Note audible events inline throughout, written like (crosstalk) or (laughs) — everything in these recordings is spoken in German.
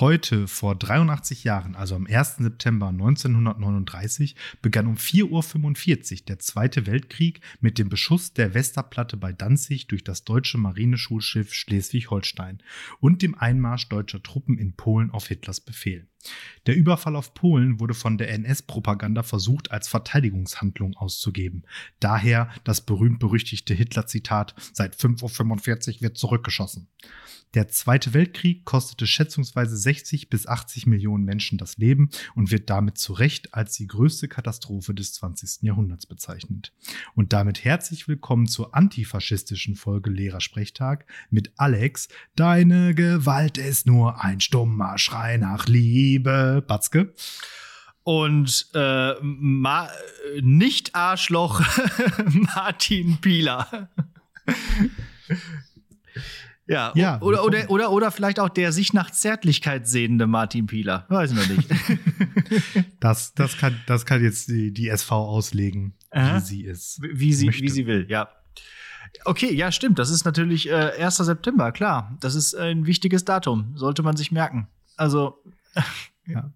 Heute, vor 83 Jahren, also am 1. September 1939, begann um 4.45 Uhr der Zweite Weltkrieg mit dem Beschuss der Westerplatte bei Danzig durch das deutsche Marineschulschiff Schleswig-Holstein und dem Einmarsch deutscher Truppen in Polen auf Hitlers Befehl. Der Überfall auf Polen wurde von der NS-Propaganda versucht, als Verteidigungshandlung auszugeben. Daher das berühmt-berüchtigte Hitler-Zitat: Seit 5.45 Uhr wird zurückgeschossen. Der Zweite Weltkrieg kostete schätzungsweise 60 bis 80 Millionen Menschen das Leben und wird damit zu Recht als die größte Katastrophe des 20. Jahrhunderts bezeichnet. Und damit herzlich willkommen zur antifaschistischen Folge Lehrersprechtag mit Alex. Deine Gewalt ist nur ein stummer Schrei nach Liebe. Batzke. Und äh, Ma nicht Arschloch (laughs) Martin Pieler. (laughs) Ja, ja oder, oder, oder, oder vielleicht auch der sich nach Zärtlichkeit sehnende Martin Pieler. Weiß noch nicht. (laughs) das, das, kann, das kann jetzt die, die SV auslegen, Aha. wie sie ist. Wie sie, wie sie will, ja. Okay, ja, stimmt. Das ist natürlich äh, 1. September, klar. Das ist ein wichtiges Datum. Sollte man sich merken. Also. (laughs) ja.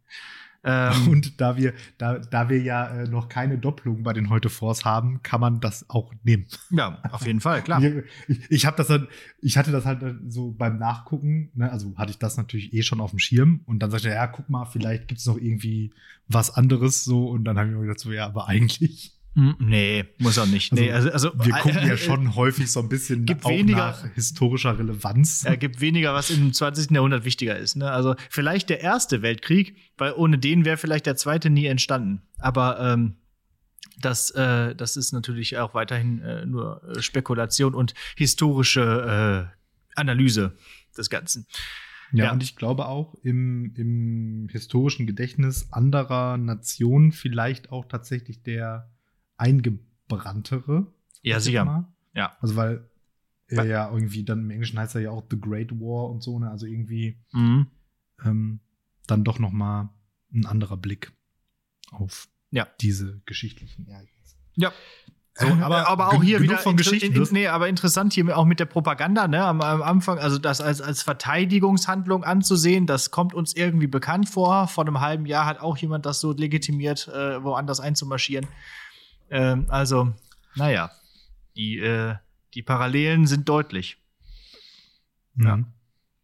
Ähm, und da wir, da, da wir ja äh, noch keine Doppelung bei den heute Force haben, kann man das auch nehmen. Ja, auf jeden Fall, klar. (laughs) ich, ich habe das dann, ich hatte das halt so beim Nachgucken, ne, also hatte ich das natürlich eh schon auf dem Schirm und dann sagte er, ja, guck mal, vielleicht gibt es noch irgendwie was anderes so und dann habe ich mir gedacht, so, ja, aber eigentlich nee, muss auch nicht. Also, nee, also, also, wir gucken äh, ja schon häufig so ein bisschen gibt weniger, nach historischer Relevanz. Es gibt weniger, was im 20. Jahrhundert wichtiger ist. Ne? Also vielleicht der Erste Weltkrieg, weil ohne den wäre vielleicht der Zweite nie entstanden. Aber ähm, das, äh, das ist natürlich auch weiterhin äh, nur äh, Spekulation und historische äh, Analyse des Ganzen. Ja, ja, und ich glaube auch im, im historischen Gedächtnis anderer Nationen vielleicht auch tatsächlich der eingebranntere. Ja, sicher. Ja. Also weil er ja irgendwie dann im Englischen heißt er ja auch The Great War und so, ne? Also irgendwie mhm. ähm, dann doch noch mal ein anderer Blick auf ja. diese geschichtlichen Ereignisse. Ja. So, aber, aber auch hier wieder von Geschichten. In, in, nee, aber interessant hier auch mit der Propaganda, ne, am, am, Anfang, also das als, als Verteidigungshandlung anzusehen, das kommt uns irgendwie bekannt vor. Vor einem halben Jahr hat auch jemand das so legitimiert, äh, woanders einzumarschieren. Ähm, also, naja, die, äh, die Parallelen sind deutlich. Mhm. Ja.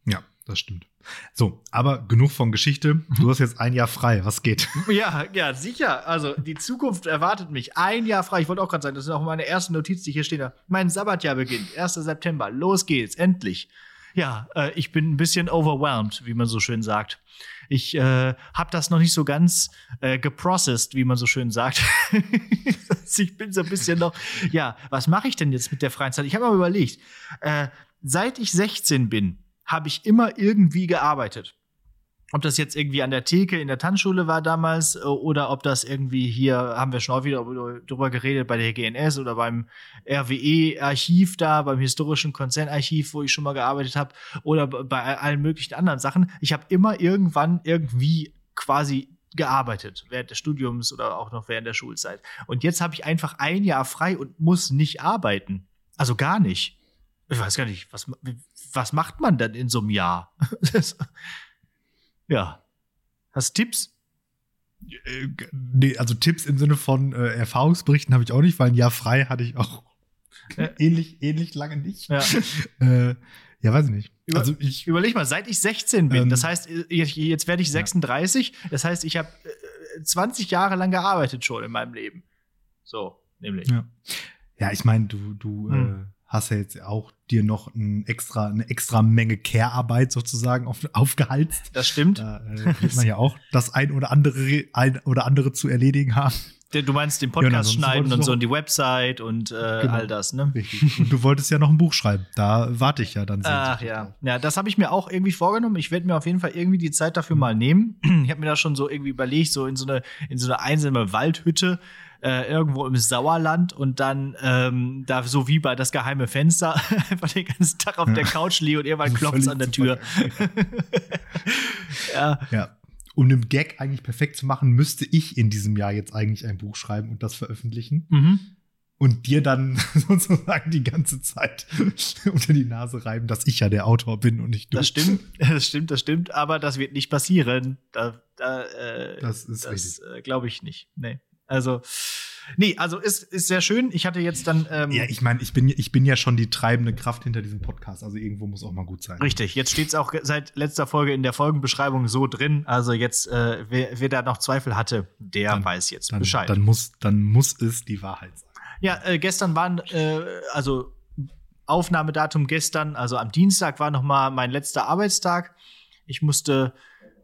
Ja, das stimmt. So, aber genug von Geschichte. Du hast jetzt ein Jahr frei. Was geht? (laughs) Ja, ja, sicher. Also, die Zukunft erwartet mich. Ein Jahr frei. Ich wollte auch gerade sagen, das ist auch meine erste Notiz, die hier steht. Mein Sabbatjahr beginnt. 1. September. Los geht's. Endlich. Ja, äh, ich bin ein bisschen overwhelmed, wie man so schön sagt. Ich äh, habe das noch nicht so ganz äh, geprocessed, wie man so schön sagt. (laughs) ich bin so ein bisschen noch, ja, was mache ich denn jetzt mit der freien Zeit? Ich habe mal überlegt, äh, seit ich 16 bin, habe ich immer irgendwie gearbeitet ob das jetzt irgendwie an der Theke in der Tanzschule war damals äh, oder ob das irgendwie hier, haben wir schon auch wieder drüber geredet, bei der GNS oder beim RWE-Archiv da, beim historischen Konzernarchiv, wo ich schon mal gearbeitet habe, oder bei allen möglichen anderen Sachen. Ich habe immer irgendwann irgendwie quasi gearbeitet während des Studiums oder auch noch während der Schulzeit. Und jetzt habe ich einfach ein Jahr frei und muss nicht arbeiten. Also gar nicht. Ich weiß gar nicht, was, was macht man denn in so einem Jahr? (laughs) Ja. Hast du Tipps? Äh, nee, also Tipps im Sinne von äh, Erfahrungsberichten habe ich auch nicht, weil ein Jahr frei hatte ich auch äh. (laughs) ähnlich, ähnlich lange nicht. Ja. (laughs) äh, ja, weiß ich nicht. Über, also ich überleg mal, seit ich 16 bin, ähm, das heißt, jetzt werde ich 36, ja. das heißt, ich habe 20 Jahre lang gearbeitet schon in meinem Leben. So, nämlich. Ja, ja ich meine, du, du hm. Hast ja jetzt auch dir noch ein extra, eine extra Menge Care-Arbeit sozusagen auf, aufgehalst. Das stimmt. Da äh, wird man ja auch das ein oder andere, ein oder andere zu erledigen haben. Du meinst den Podcast ja, schneiden und so und die Website und äh, genau. all das, ne? Richtig. Und du wolltest ja noch ein Buch schreiben. Da warte ich ja dann. Ach ja. Ja, das habe ich mir auch irgendwie vorgenommen. Ich werde mir auf jeden Fall irgendwie die Zeit dafür mal nehmen. (clears throat) Ich habe mir da schon so irgendwie überlegt, so in so eine, in so eine einsame Waldhütte äh, irgendwo im Sauerland und dann ähm, da so wie bei das geheime Fenster (laughs) einfach den ganzen Tag auf der Couch liege und irgendwann klopft es an der Tür. (laughs) ja. ja. Um den Gag eigentlich perfekt zu machen, müsste ich in diesem Jahr jetzt eigentlich ein Buch schreiben und das veröffentlichen. Mhm. und dir dann (laughs) sozusagen die ganze Zeit unter die Nase reiben, dass ich ja der Autor bin und nicht du. Das stimmt, das stimmt, das stimmt, aber das wird nicht passieren. Da, da, äh, Das ist das äh, glaube ich nicht. Nee. Also, nee, also ist, ist sehr schön. Ich hatte jetzt dann. Ähm, Ja, ich meine, ich bin, ich bin ja schon die treibende Kraft hinter diesem Podcast. Also irgendwo muss auch mal gut sein. Richtig, jetzt steht es auch seit letzter Folge in der Folgenbeschreibung so drin. Also jetzt, äh, wer, wer da noch Zweifel hatte, der Dann- weiß jetzt Dann, Bescheid. dann, muss, dann muss es die Wahrheit sein. Ja, äh, gestern waren, äh, also Aufnahmedatum gestern, also am Dienstag war noch mal mein letzter Arbeitstag. Ich musste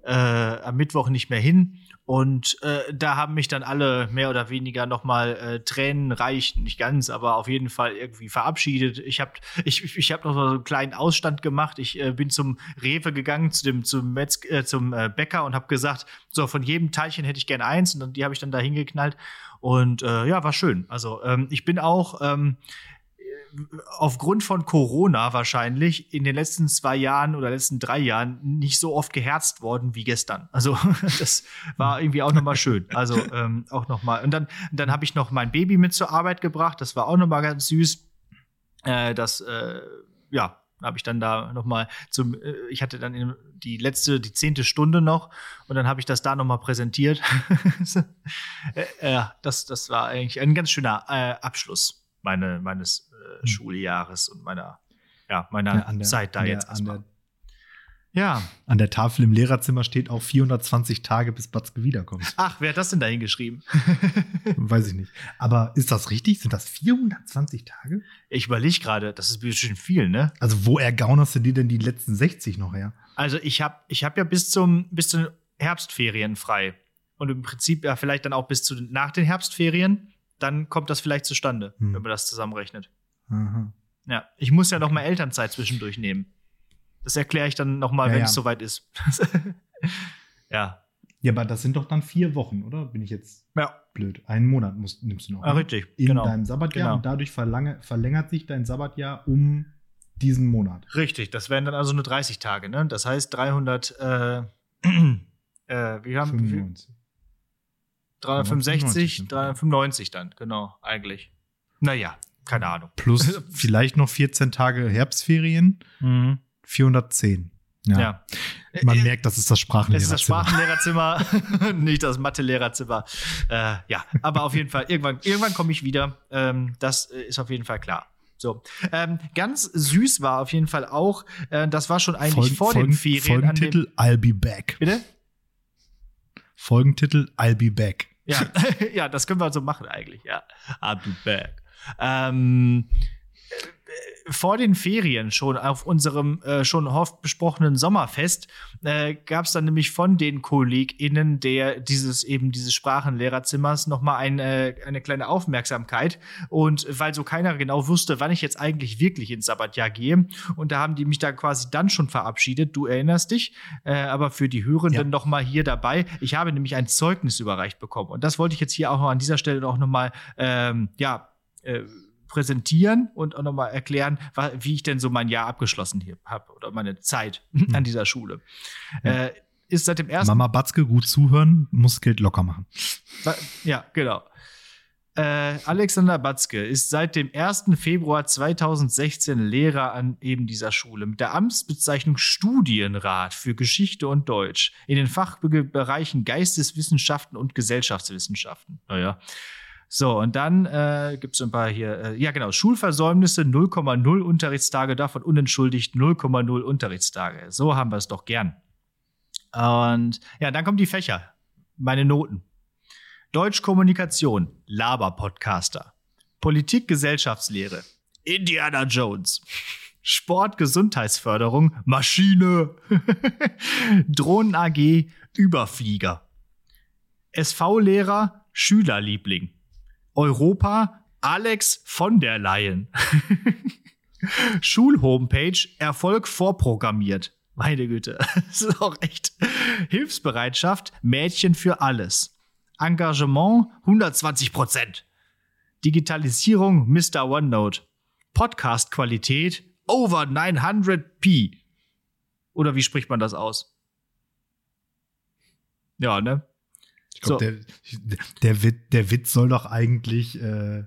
äh, am Mittwoch nicht mehr hin. Und äh, da haben mich dann alle mehr oder weniger noch mal äh, tränenreich, nicht ganz, aber auf jeden Fall irgendwie verabschiedet. Ich habe ich, ich hab noch so einen kleinen Ausstand gemacht. Ich äh, bin zum Rewe gegangen, zu dem zum, Metz, äh, zum äh, Bäcker und habe gesagt, so von jedem Teilchen hätte ich gern eins und dann, die habe ich dann da hingeknallt. Und äh, ja, war schön. Also ähm, ich bin auch ähm, aufgrund von Corona wahrscheinlich in den letzten zwei Jahren oder letzten drei Jahren nicht so oft geherzt worden wie gestern. Also (laughs) das war irgendwie auch nochmal schön. Also ähm, auch nochmal. Und dann, dann habe ich noch mein Baby mit zur Arbeit gebracht. Das war auch nochmal ganz süß. Äh, das, äh, ja, habe ich dann da nochmal zum, äh, ich hatte dann die letzte, die zehnte Stunde noch und dann habe ich das da nochmal präsentiert. (laughs) äh, ja, das, das war eigentlich ein ganz schöner äh, Abschluss meine, meines äh, Schuljahres und meiner, ja, meiner Ja, der- Zeit da der- jetzt an erstmal. Ja. An der Tafel im Lehrerzimmer steht auch 420 Tage, bis Batzke wiederkommt. Ach, wer hat das denn da hingeschrieben? (laughs) Weiß ich nicht. Aber ist das richtig? Sind das 420 Tage? Ich überlege gerade, das ist bestimmt viel, ne? Also, wo ergaunerst du dir denn die letzten 60 noch her? Also ich habe ich hab ja bis zum bis zu den Herbstferien frei und im Prinzip ja vielleicht dann auch bis zu nach den Herbstferien, dann kommt das vielleicht zustande, Hm. wenn man das zusammenrechnet. Aha. Ja, ich muss ja noch mal Elternzeit zwischendurch nehmen. Das erkläre ich dann noch mal, Ja, wenn ja. es soweit ist. (laughs) ja, Ja, aber das sind doch dann vier Wochen, oder? Bin ich jetzt ja, blöd? Einen Monat musst, nimmst du noch. ah, ne? richtig, In genau. deinem Sabbatjahr Genau. und dadurch verlange, verlängert sich dein Sabbatjahr um diesen Monat. Richtig, das wären dann also nur 30 Tage, ne? Das heißt 300, äh, (clears throat) äh, wir haben wie viel? 95. 365, 395 395 dann, genau, eigentlich. Naja, keine Ahnung. Plus (laughs) vielleicht noch 14 Tage Herbstferien, 410. Ja. Ja. Man Äh, merkt, das ist das Es Sprachenlehrerzimmer. ist das Sprachenlehrerzimmer, (laughs) nicht das Mathelehrerzimmer. Äh, ja, aber auf jeden Fall, irgendwann, irgendwann komme ich wieder. Ähm, das äh, ist auf jeden Fall klar. So, ähm, ganz süß war auf jeden Fall auch, äh, das war schon eigentlich Folgen- vor Folgen- den Ferien. Folgentitel I'll be back. Bitte? Folgentitel I'll be back. Ja, (laughs) ja, das können wir so machen eigentlich, ja. I'll be back. Ähm, äh, vor den Ferien schon auf unserem äh, schon oft besprochenen Sommerfest äh, gab es dann nämlich von den KollegInnen der dieses eben dieses Sprachenlehrerzimmers nochmal eine, eine kleine Aufmerksamkeit. Und weil so keiner genau wusste, wann ich jetzt eigentlich wirklich ins Sabbatjahr gehe und da haben die mich da quasi dann schon verabschiedet, du erinnerst dich, äh, aber für die Hörenden Ja. noch mal hier dabei, ich habe nämlich ein Zeugnis überreicht bekommen. Und das wollte ich jetzt hier auch noch an dieser Stelle auch noch mal ähm, ja äh, präsentieren und auch noch mal erklären, wie ich denn so mein Jahr abgeschlossen hier habe oder meine Zeit (laughs) an dieser Schule. Äh, ist seit dem ersten Mama Batzke, gut zuhören, muss Geld locker machen. Ja, genau. Äh, Alexander Batzke ist seit dem 1. Februar 2016 Lehrer an eben dieser Schule mit der Amtsbezeichnung Studienrat für Geschichte und Deutsch in den Fachbereichen Geisteswissenschaften und Gesellschaftswissenschaften. Naja. So, und dann äh, gibt es ein paar hier, äh, ja genau, Schulversäumnisse 0,0 Unterrichtstage, davon unentschuldigt 0,0 Unterrichtstage. So haben wir es doch gern. Und ja, dann kommen die Fächer, meine Noten. Deutschkommunikation, Laber-Podcaster. Politik, Gesellschaftslehre, Indiana Jones. Sport, Gesundheitsförderung, Maschine. (laughs) Drohnen AG, Überflieger. SV-Lehrer, Schülerliebling. Europa, Alex von der Leyen. (laughs) Schulhomepage, Erfolg vorprogrammiert. Meine Güte, (laughs) das ist auch echt. Hilfsbereitschaft, Mädchen für alles. Engagement 120 Prozent. Digitalisierung Mr. OneNote. Podcast-Qualität over 900p. Oder wie spricht man das aus? Ja, ne? Ich glaube, So. der, der, Witz, der Witz soll doch eigentlich äh,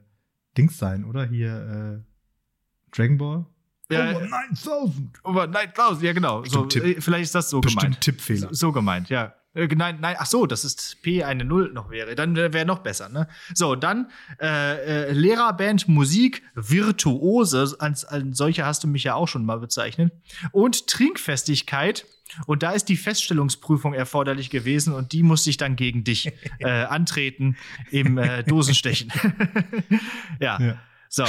Dings sein, oder? Hier äh, Dragon Ball? Ja, Over 9000. Over 9000, ja genau. So, Tipp. äh, vielleicht ist das so Bestimmt gemeint. Tippfehler. So, so gemeint, ja. Äh, Nein, nein, ach so, dass es P eine Null noch wäre. Dann wäre noch besser, ne? So, dann äh, äh, Lehrerband Musik, Virtuose, als, als solche hast du mich ja auch schon mal bezeichnet. Und Trinkfestigkeit. Und da ist die Feststellungsprüfung erforderlich gewesen und die musste ich dann gegen dich (laughs) äh, antreten im äh, Dosenstechen. (laughs) ja. Ja. So,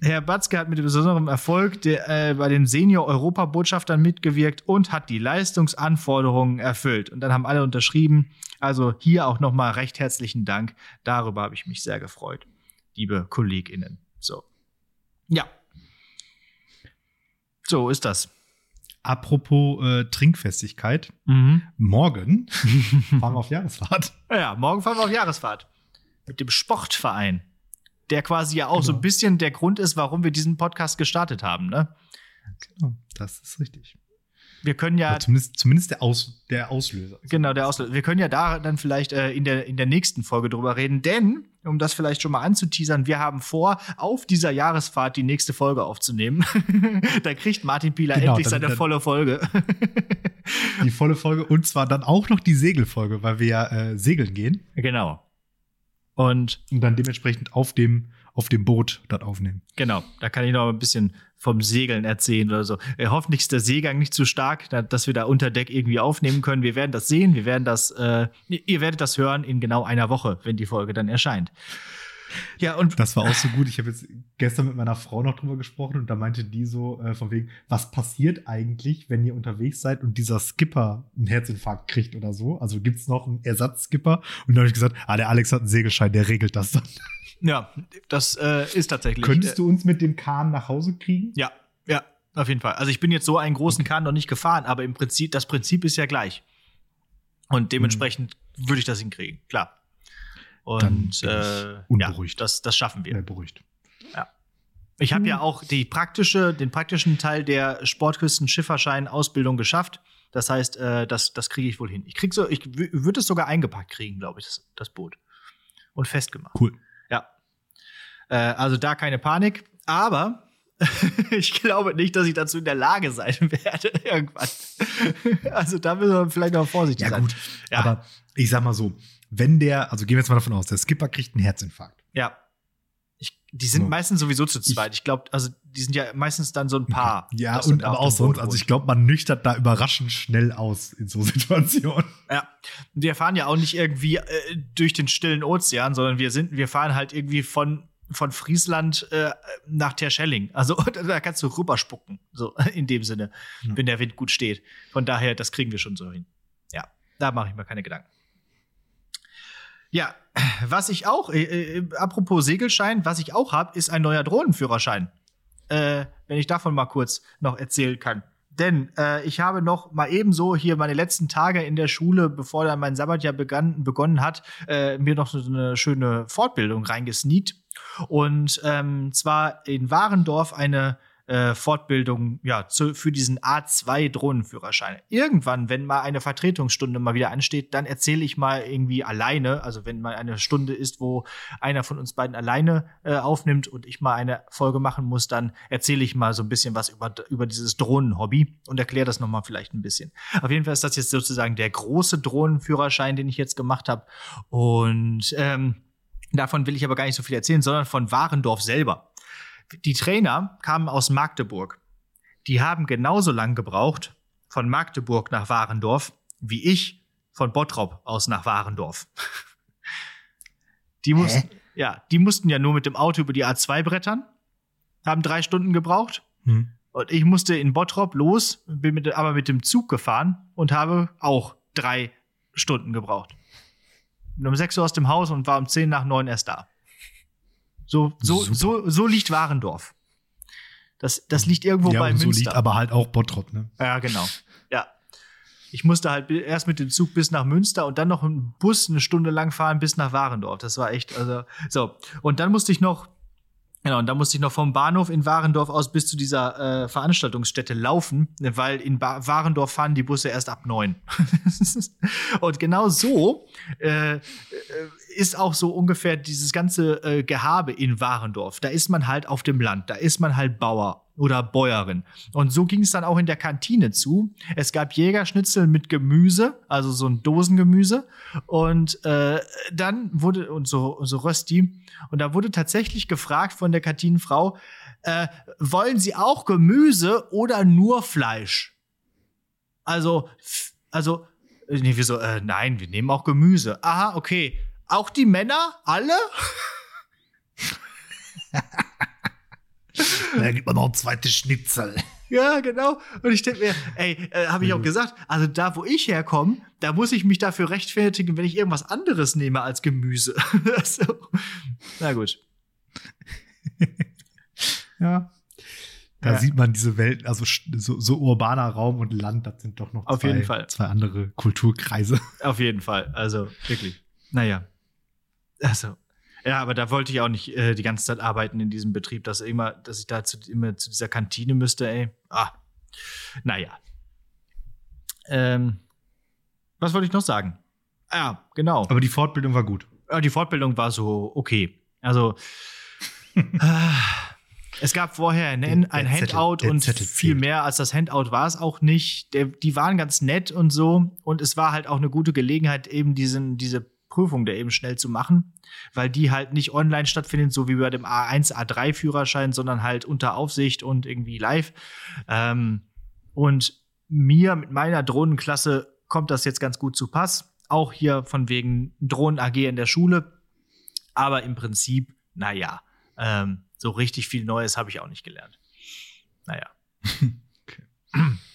Herr Batzke hat mit besonderem Erfolg der, äh, bei den Senior-Europabotschaftern mitgewirkt und hat die Leistungsanforderungen erfüllt. Und dann haben alle unterschrieben. Also hier auch nochmal recht herzlichen Dank. Darüber habe ich mich sehr gefreut, liebe KollegInnen. So. Ja. So ist das. Apropos äh, Trinkfestigkeit. Mhm. Morgen (laughs) fahren wir auf Jahresfahrt. Ja, morgen fahren wir auf Jahresfahrt. Mit dem Sportverein. Der quasi ja auch so ein Genau. bisschen der Grund ist, warum wir diesen Podcast gestartet haben, ne? Genau, das ist richtig. Wir können ja Oder zumindest, zumindest der, Aus, der Auslöser. Genau, der Auslöser. Wir können ja da dann vielleicht äh, in, der, in der nächsten Folge drüber reden, denn, um das vielleicht schon mal anzuteasern, wir haben vor, auf dieser Jahresfahrt die nächste Folge aufzunehmen. (laughs) da kriegt Martin Pieler Genau, endlich dann- seine dann- volle Folge. Die volle Folge und zwar dann auch noch die Segelfolge, weil wir ja äh, segeln gehen genau. Und und dann dementsprechend auf dem, auf dem Boot das aufnehmen. genau, da kann ich noch ein bisschen vom Segeln erzählen oder so. Äh, hoffentlich ist der Seegang nicht zu stark, da, dass wir da unter Deck irgendwie aufnehmen können. Wir werden das sehen, wir werden das, äh, ihr werdet das hören in genau einer Woche, wenn die Folge dann erscheint. Ja, und Das war auch so gut. Ich habe jetzt gestern mit meiner Frau noch drüber gesprochen und da meinte die so äh, von wegen, was passiert eigentlich, wenn ihr unterwegs seid und dieser Skipper einen Herzinfarkt kriegt oder so? Also gibt's noch einen Ersatzskipper? Und dann habe ich gesagt, ah, der Alex hat einen Segelschein, der regelt das dann. ja, das äh, ist tatsächlich. Könntest du uns mit dem Kahn nach Hause kriegen? Ja, ja, auf jeden Fall. Also ich bin jetzt so einen großen Kahn noch nicht gefahren, aber im Prinzip, das Prinzip ist ja gleich. Und dementsprechend würde ich das hinkriegen, klar. Dann Und äh, ja, unberuhigt. das, das schaffen wir. Ja, beruhigt. Ich habe ja auch die praktische, den praktischen Teil der Sportküsten-Schifferschein-Ausbildung geschafft. Das heißt, äh, das, das kriege ich wohl hin. Ich krieg so, ich würde es sogar eingepackt kriegen, glaube ich, das, das Boot. Und festgemacht. Cool. Ja. Äh, also da keine Panik. Aber (laughs) ich glaube nicht, dass ich dazu in der Lage sein (laughs) werde irgendwann. also da müssen wir vielleicht noch vorsichtig Ja, sein. gut. Ja. Aber ich sag mal so, wenn der, also gehen wir jetzt mal davon aus, der Skipper kriegt einen Herzinfarkt. Ja. Ich, die sind So. meistens sowieso zu zweit. Ich glaube, also die sind ja meistens dann so ein Paar. Ja, und aber auch sonst, also ich glaube, man nüchtert da überraschend schnell aus in so (laughs) Situationen. Ja, wir fahren ja auch nicht irgendwie äh, durch den stillen Ozean, sondern wir sind, wir fahren halt irgendwie von von Friesland äh, nach Terschelling. Also (laughs) da kannst du rüberspucken, so (laughs) in dem Sinne, Ja. wenn der Wind gut steht. Von daher, das kriegen wir schon so hin. Ja, da mache ich mir keine Gedanken. Ja, was ich auch, äh, äh, apropos Segelschein, was ich auch habe, ist ein neuer Drohnenführerschein. Äh, wenn ich davon mal kurz noch erzählen kann. Denn äh, ich habe noch mal ebenso hier meine letzten Tage in der Schule, bevor dann mein Sabbatjahr begann, begonnen hat, äh, mir noch so eine schöne Fortbildung reingesneakt. Und ähm, zwar in Warendorf eine äh, Fortbildung ja, zu, für diesen A2-Drohnenführerschein. Irgendwann, wenn mal eine Vertretungsstunde mal wieder ansteht, dann erzähle ich mal irgendwie alleine, also wenn mal eine Stunde ist, wo einer von uns beiden alleine äh, aufnimmt und ich mal eine Folge machen muss, dann erzähle ich mal so ein bisschen was über, über dieses Drohnenhobby und erkläre das nochmal vielleicht ein bisschen. Auf jeden Fall ist das jetzt sozusagen der große Drohnenführerschein, den ich jetzt gemacht habe. Und ähm, davon will ich aber gar nicht so viel erzählen, sondern von Warendorf selber. Die Trainer kamen aus Magdeburg. Die haben genauso lang gebraucht von Magdeburg nach Warendorf wie ich von Bottrop aus nach Warendorf. Die mussten, ja, die mussten ja nur mit dem Auto über die A2 brettern, haben drei Stunden gebraucht. Hm. Und ich musste in Bottrop los, bin mit, aber mit dem Zug gefahren und habe auch drei Stunden gebraucht. Bin um 6 Uhr aus dem Haus und war um 10 nach 9 erst da. So, so, Super. so, so liegt Warendorf. Das, das liegt irgendwo ja, bei und so Münster. liegt aber halt auch Bottrop, ne? Ja, genau. Ja. Ich musste halt erst mit dem Zug bis nach Münster und dann noch im Bus eine Stunde lang fahren bis nach Warendorf. Das war echt, also, so. Und dann musste ich noch Genau, und da musste ich noch vom Bahnhof in Warendorf aus bis zu dieser äh, Veranstaltungsstätte laufen, weil in ba Warendorf fahren die Busse erst ab neun. (laughs) und genau so äh, äh, ist auch so ungefähr dieses ganze äh, Gehabe in Warendorf. Da ist man halt auf dem Land, da ist man halt Bauer oder Bäuerin. Und so ging es dann auch in der Kantine zu. Es gab Jägerschnitzel mit Gemüse, also so ein Dosengemüse. Und äh, dann wurde, und so, so Rösti, und da wurde tatsächlich gefragt von der Kantinenfrau, äh, wollen Sie auch Gemüse oder nur Fleisch? Also, also, nee, wieso, äh, nein, wir nehmen auch Gemüse. Aha, okay. Auch die Männer? Alle? (laughs) Da gibt man noch ein zweites Schnitzel. Ja, genau. Und ich denke mir, ey, äh, habe ich auch gesagt, also da, wo ich herkomme, da muss ich mich dafür rechtfertigen, wenn ich irgendwas anderes nehme als Gemüse. (laughs) so. Na gut. (laughs) ja. Da Ja. sieht man diese Welt, also so, so urbaner Raum und Land, das sind doch noch Auf zwei, jeden Fall. zwei andere Kulturkreise. Auf jeden Fall. Also wirklich. Naja. Also. Ja, aber da wollte ich auch nicht äh, die ganze Zeit arbeiten in diesem Betrieb, dass immer, dass ich da zu, immer zu dieser Kantine müsste, ey. Ah. Naja. Ähm, was wollte ich noch sagen? Ah, genau. Aber die Fortbildung war gut. Ja, die Fortbildung war so okay. Also (laughs) äh, es gab vorher ein, ein der Zettel- Handout der und Zettel viel mehr als das Handout war es auch nicht. Der, die waren ganz nett und so und es war halt auch eine gute Gelegenheit, eben diesen, diese Prüfung da eben schnell zu machen, weil die halt nicht online stattfindet, so wie bei dem A1, A3 Führerschein, sondern halt unter Aufsicht und irgendwie live. Ähm, und mir mit meiner Drohnenklasse kommt das jetzt ganz gut zu Pass. Auch hier von wegen Drohnen AG in der Schule. Aber im Prinzip, naja, ähm, so richtig viel Neues habe ich auch nicht gelernt. Naja. (laughs)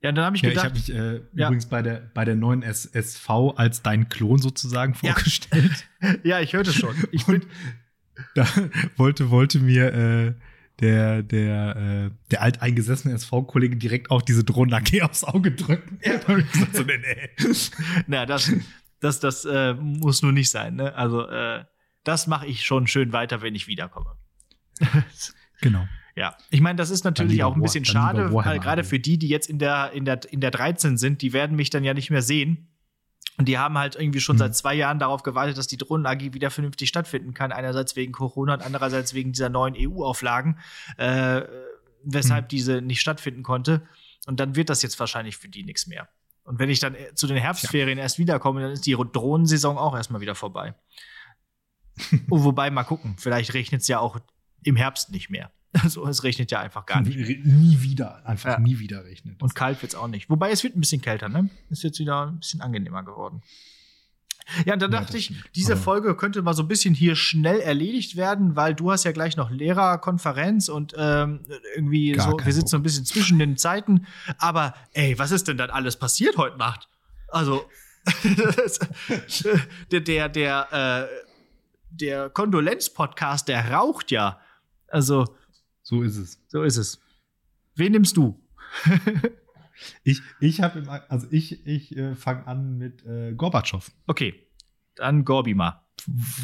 Ja, dann habe ich Ja, ich gedacht, habe mich äh, Ja. übrigens bei der, bei der neuen S SV als dein Klon sozusagen vorgestellt. (laughs) ja, ich hörte schon. Ich bin, Da (laughs) wollte, wollte mir äh, der, der, äh, der alteingesessene SV-Kollege direkt auch diese Drohnen AG (laughs) aufs Auge drücken. Ja. Ich so, nee, nee. na, das, das, das äh, muss nur nicht sein. Ne? Also, äh, das mache ich schon schön weiter, wenn ich wiederkomme. Genau. Ja, ich meine, das ist natürlich auch ein bisschen War- schade, weil gerade für die, die jetzt in der, in, der, in der 13 sind, die werden mich dann ja nicht mehr sehen. Und die haben halt irgendwie schon Mhm. seit zwei Jahren darauf gewartet, dass die Drohnen-AG wieder vernünftig stattfinden kann. Einerseits wegen Corona und andererseits wegen dieser neuen EU-Auflagen, äh, weshalb Mhm. diese nicht stattfinden konnte. Und dann wird das jetzt wahrscheinlich für die nichts mehr. Und wenn ich dann äh, zu den Herbstferien erst wiederkomme, dann ist die Drohnensaison auch erstmal wieder vorbei. (laughs) oh, wobei, mal gucken, vielleicht regnet es ja auch im Herbst nicht mehr. (laughs) Also es regnet ja einfach gar nicht. Nie wieder, einfach Ja. nie wieder regnet. Und kalt wird's auch nicht. Wobei es wird ein bisschen kälter, ne? Ist jetzt wieder ein bisschen angenehmer geworden. Ja, und dann Ja, dachte das ich, stimmt. diese Folge könnte mal so ein bisschen hier schnell erledigt werden, weil du hast ja gleich noch Lehrerkonferenz und ähm, irgendwie Gar so, wir sitzen so ein bisschen zwischen den Zeiten. Aber ey, was ist denn dann alles passiert heute Nacht? Also, (laughs) der, der, der, äh, der Kondolenz-Podcast, der raucht ja. Also, so ist es. so ist es. Wen nimmst du? (laughs) Ich, ich habe, also ich, ich äh, fange an mit äh, Gorbatschow, Okay, dann Gorbi mal.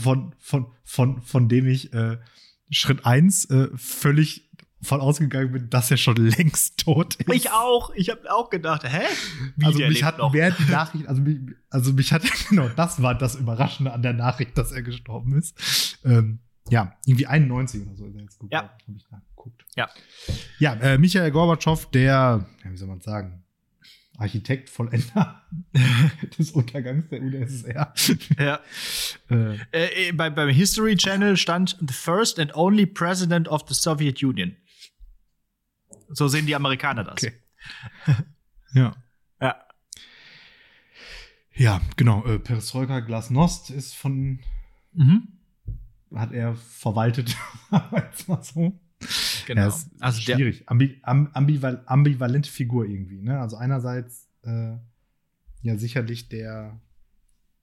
von, von, von, von dem ich äh, Schritt eins äh, völlig von ausgegangen bin, dass er schon (laughs) längst tot ist. Ich auch. Ich habe auch gedacht, hä? Wie, also mich hat noch? mehr die (laughs) Nachricht, also mich, also mich hat, genau, das war das Überraschende an der Nachricht, dass er gestorben ist. Ähm, ja, irgendwie 91 oder so ist er jetzt gut. Ja. Habe ich nachgeguckt. Ja. Ja, äh, Michael Gorbatschow, der, ja, wie soll man sagen, Architekt, Vollender (laughs) des Untergangs der UdSSR. Ja. äh, Äh, äh, bei, beim History Channel stand The first and only president of the Soviet Union. So sehen die Amerikaner das. Okay. (laughs) ja. Ja. Ja, genau. Äh, Perestroika Glasnost ist von, Mhm. Hat er verwaltet, (laughs) so. Genau. Ja, ist also der, schwierig. Ambi am ambival ambivalente Figur irgendwie. Ne? Also einerseits äh, ja sicherlich der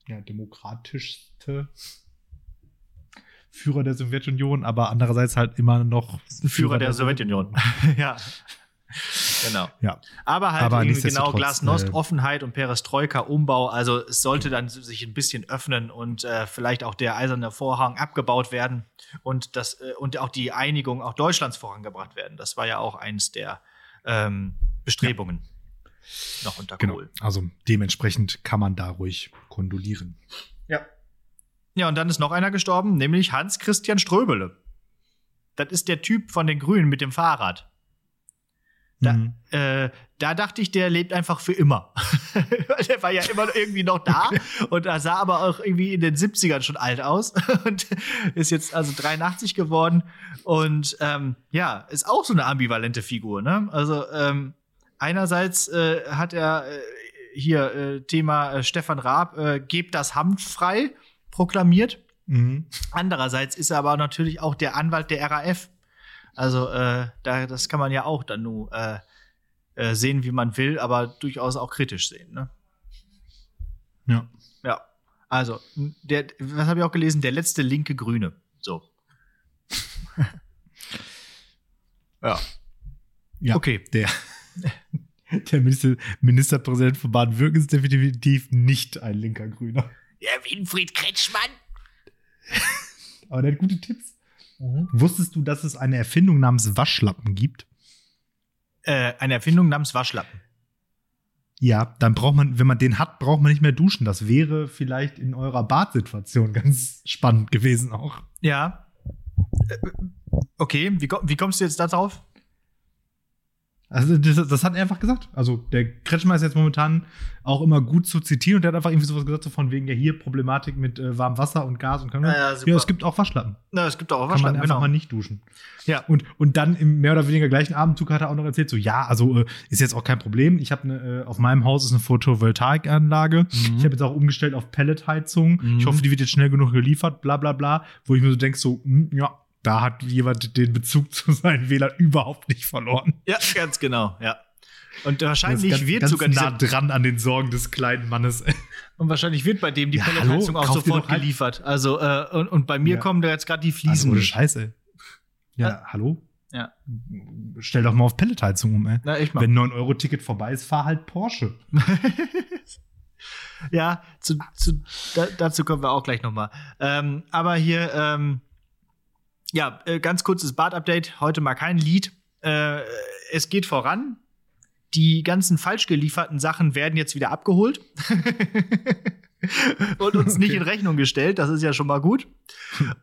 ja, demokratischste Führer der Sowjetunion, aber andererseits halt immer noch Führer der Sowjetunion. (laughs) ja. Genau. Ja. Aber halt Aber genau Glasnost, äh, Offenheit und Perestroika, Umbau. Also es sollte dann sich ein bisschen öffnen und äh, vielleicht auch der eiserne Vorhang abgebaut werden und das äh, und auch die Einigung auch Deutschlands vorangebracht werden. Das war ja auch eins der ähm, Bestrebungen noch unter Genau. Kohl. Also dementsprechend kann man da ruhig kondolieren. Ja. Ja, und dann ist noch einer gestorben, nämlich Hans Christian Ströbele. Das ist der Typ von den Grünen mit dem Fahrrad. Da, Mhm. äh, da dachte ich, der lebt einfach für immer. (laughs) Der war ja immer irgendwie noch da und er sah aber auch irgendwie in den 70ern schon alt aus (laughs) und ist jetzt also 83 geworden. Und ähm, ja, ist auch so eine ambivalente Figur. Ne? Also ähm, einerseits äh, hat er äh, hier äh, Thema äh, Stefan Raab, äh, gebt das Hanf frei, proklamiert. Mhm. Andererseits ist er aber natürlich auch der Anwalt der RAF. Also äh, da, das kann man ja auch dann nur äh, äh, sehen, wie man will, aber durchaus auch kritisch sehen. Ne? Ja. Ja. Also, der, was habe ich auch gelesen? Der letzte linke Grüne. So. (laughs) ja. ja. Okay. Der, (laughs) der Minister, Ministerpräsident von Baden-Württemberg ist definitiv nicht ein linker Grüner. Der Winfried Kretschmann. (laughs) Aber der hat gute Tipps. Wusstest du, dass es eine Erfindung namens Waschlappen gibt? Äh, eine Erfindung namens Waschlappen. Ja, dann braucht man, wenn man den hat, braucht man nicht mehr duschen. Das wäre vielleicht in eurer Badsituation ganz spannend gewesen auch. Ja. Äh, Okay, wie, wie kommst du jetzt da drauf? Also das, das hat er einfach gesagt. Also der Kretschmer ist jetzt momentan auch immer gut zu zitieren und der hat einfach irgendwie sowas gesagt, so von wegen ja hier Problematik mit äh, warmem Wasser und Gas und kann Ja, ja, ja, es gibt auch Waschlappen. Na, es gibt auch Kann man Waschlappen, einfach genau. mal nicht duschen. Ja. Und, und dann im mehr oder weniger gleichen Abendzug hat er auch noch erzählt, so ja, also äh, ist jetzt auch kein Problem. Ich habe eine, äh, auf meinem Haus ist eine Photovoltaikanlage. Mhm. Ich habe jetzt auch umgestellt auf Pelletheizung. Mhm. Ich hoffe, die wird jetzt schnell genug geliefert, bla bla bla. Wo ich mir so denke, so, hm, ja, da hat jemand den Bezug zu seinen Wählern überhaupt nicht verloren. Ja, ganz genau, ja. Und wahrscheinlich ganz, wird ganz sogar nah dran an den Sorgen des kleinen Mannes. (laughs) und wahrscheinlich wird bei dem die Ja, Pelletheizung auch sofort geliefert. Also äh, und, und bei mir Ja. kommen da jetzt gerade die Also Fliesen. ohne nicht. Scheiße. Ja, hallo? Ja. Stell doch mal auf Pelletheizung um, ey. Na, ich mal. Wenn 9-Euro-Ticket vorbei ist, fahr halt Porsche. (laughs) ja, zu, zu, da, dazu kommen wir auch gleich noch mal. Ähm, aber hier, ähm, ja, äh, ganz kurzes Bad-Update. Heute mal kein Lied. Äh, es geht voran. Die ganzen falsch gelieferten Sachen werden jetzt wieder abgeholt. (laughs) Und uns nicht Okay. in Rechnung gestellt. Das ist ja schon mal gut.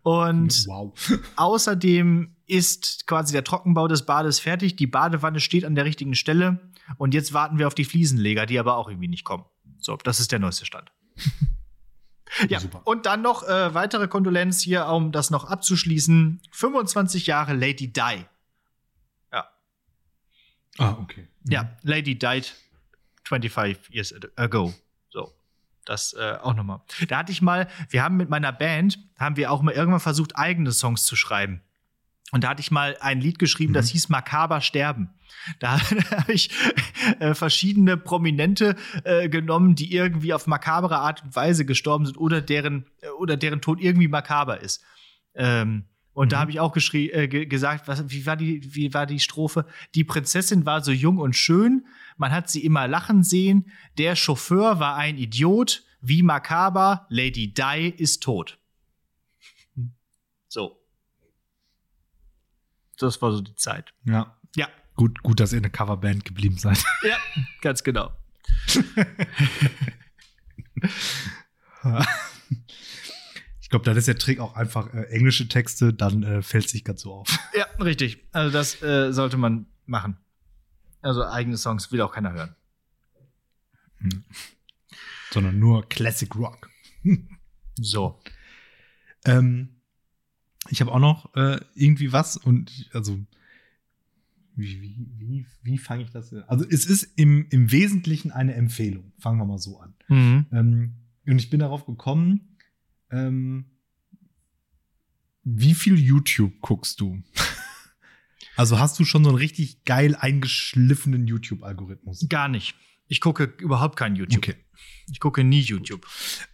Und wow. Außerdem ist quasi der Trockenbau des Bades fertig. Die Badewanne steht an der richtigen Stelle. Und jetzt warten wir auf die Fliesenleger, die aber auch irgendwie nicht kommen. So, das ist der neueste Stand. Ja, Super. und dann noch äh, weitere Kondolenz hier, um das noch abzuschließen. 25 Jahre Lady Di. Ah, okay. Ja, Lady died 25 years ago. So. Das äh, auch nochmal. Da hatte ich mal, wir haben mit meiner Band, haben wir auch mal irgendwann versucht, eigene Songs zu schreiben. Und da hatte ich mal ein Lied geschrieben, das Mhm. hieß Makaber sterben. Da (laughs) habe ich äh, verschiedene Prominente äh, genommen, die irgendwie auf makabere Art und Weise gestorben sind oder deren, äh, oder deren Tod irgendwie makaber ist. Ähm, und da Mhm. habe ich auch geschrie äh, ge gesagt, was, wie, war die, wie war die Strophe? Die Prinzessin war so jung und schön, man hat sie immer lachen sehen, der Chauffeur war ein Idiot, wie makaber, Lady Di ist tot. So. Das war so die Zeit. Ja. Ja, Gut, gut, dass ihr eine Coverband geblieben seid. (laughs) ja, ganz genau. (laughs) Ich glaube, dann ist der Trick auch einfach äh, englische Texte, dann äh, fällt es nicht ganz so auf. Ja, richtig. Also das äh, sollte man machen. Also eigene Songs will auch keiner hören. Sondern nur Classic Rock. So. Ähm, ich habe auch noch äh, irgendwie was und also wie, wie, wie, wie fange ich das? Also es ist im, im Wesentlichen eine Empfehlung. Fangen wir mal so an. Mhm. Ähm, und ich bin darauf gekommen, ähm, wie viel YouTube guckst du? (laughs) also hast du schon so einen richtig geil eingeschliffenen YouTube-Algorithmus? Gar nicht. Ich gucke überhaupt kein YouTube. Okay. Ich gucke nie YouTube.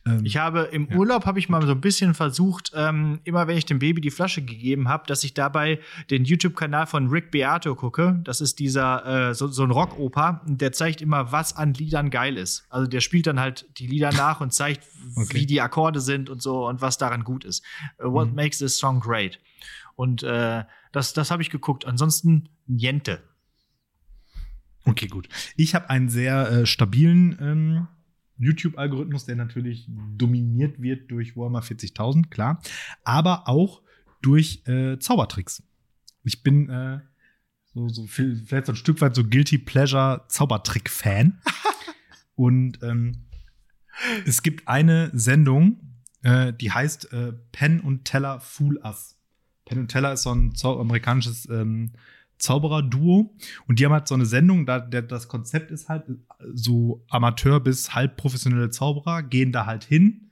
Ähm, Ich habe im Ja. Urlaub habe ich mal so ein bisschen versucht, ähm, immer wenn ich dem Baby die Flasche gegeben habe, dass ich dabei den YouTube-Kanal von Rick Beato gucke. Das ist dieser äh, so, so ein Rockoper, der zeigt immer, was an Liedern geil ist. Also der spielt dann halt die Lieder nach und zeigt, (laughs) Okay. wie die Akkorde sind und so und was daran gut ist. Äh, What Mhm. makes this song great? Und äh, das, das habe ich geguckt. Ansonsten Niente. Okay, gut. Ich habe einen sehr äh, stabilen ähm, YouTube-Algorithmus, der natürlich dominiert wird durch Warhammer 40.000, klar, aber auch durch äh, Zaubertricks. Ich bin äh, so, so viel, vielleicht so ein Stück weit so Guilty Pleasure Zaubertrick-Fan. (laughs) Und ähm, es gibt eine Sendung, äh, die heißt äh, Penn und Teller Fool Us. Penn und Teller ist so ein amerikanisches ähm, Zauberer-Duo. Und die haben halt so eine Sendung, da der, das Konzept ist halt, so Amateur bis halb professionelle Zauberer gehen da halt hin,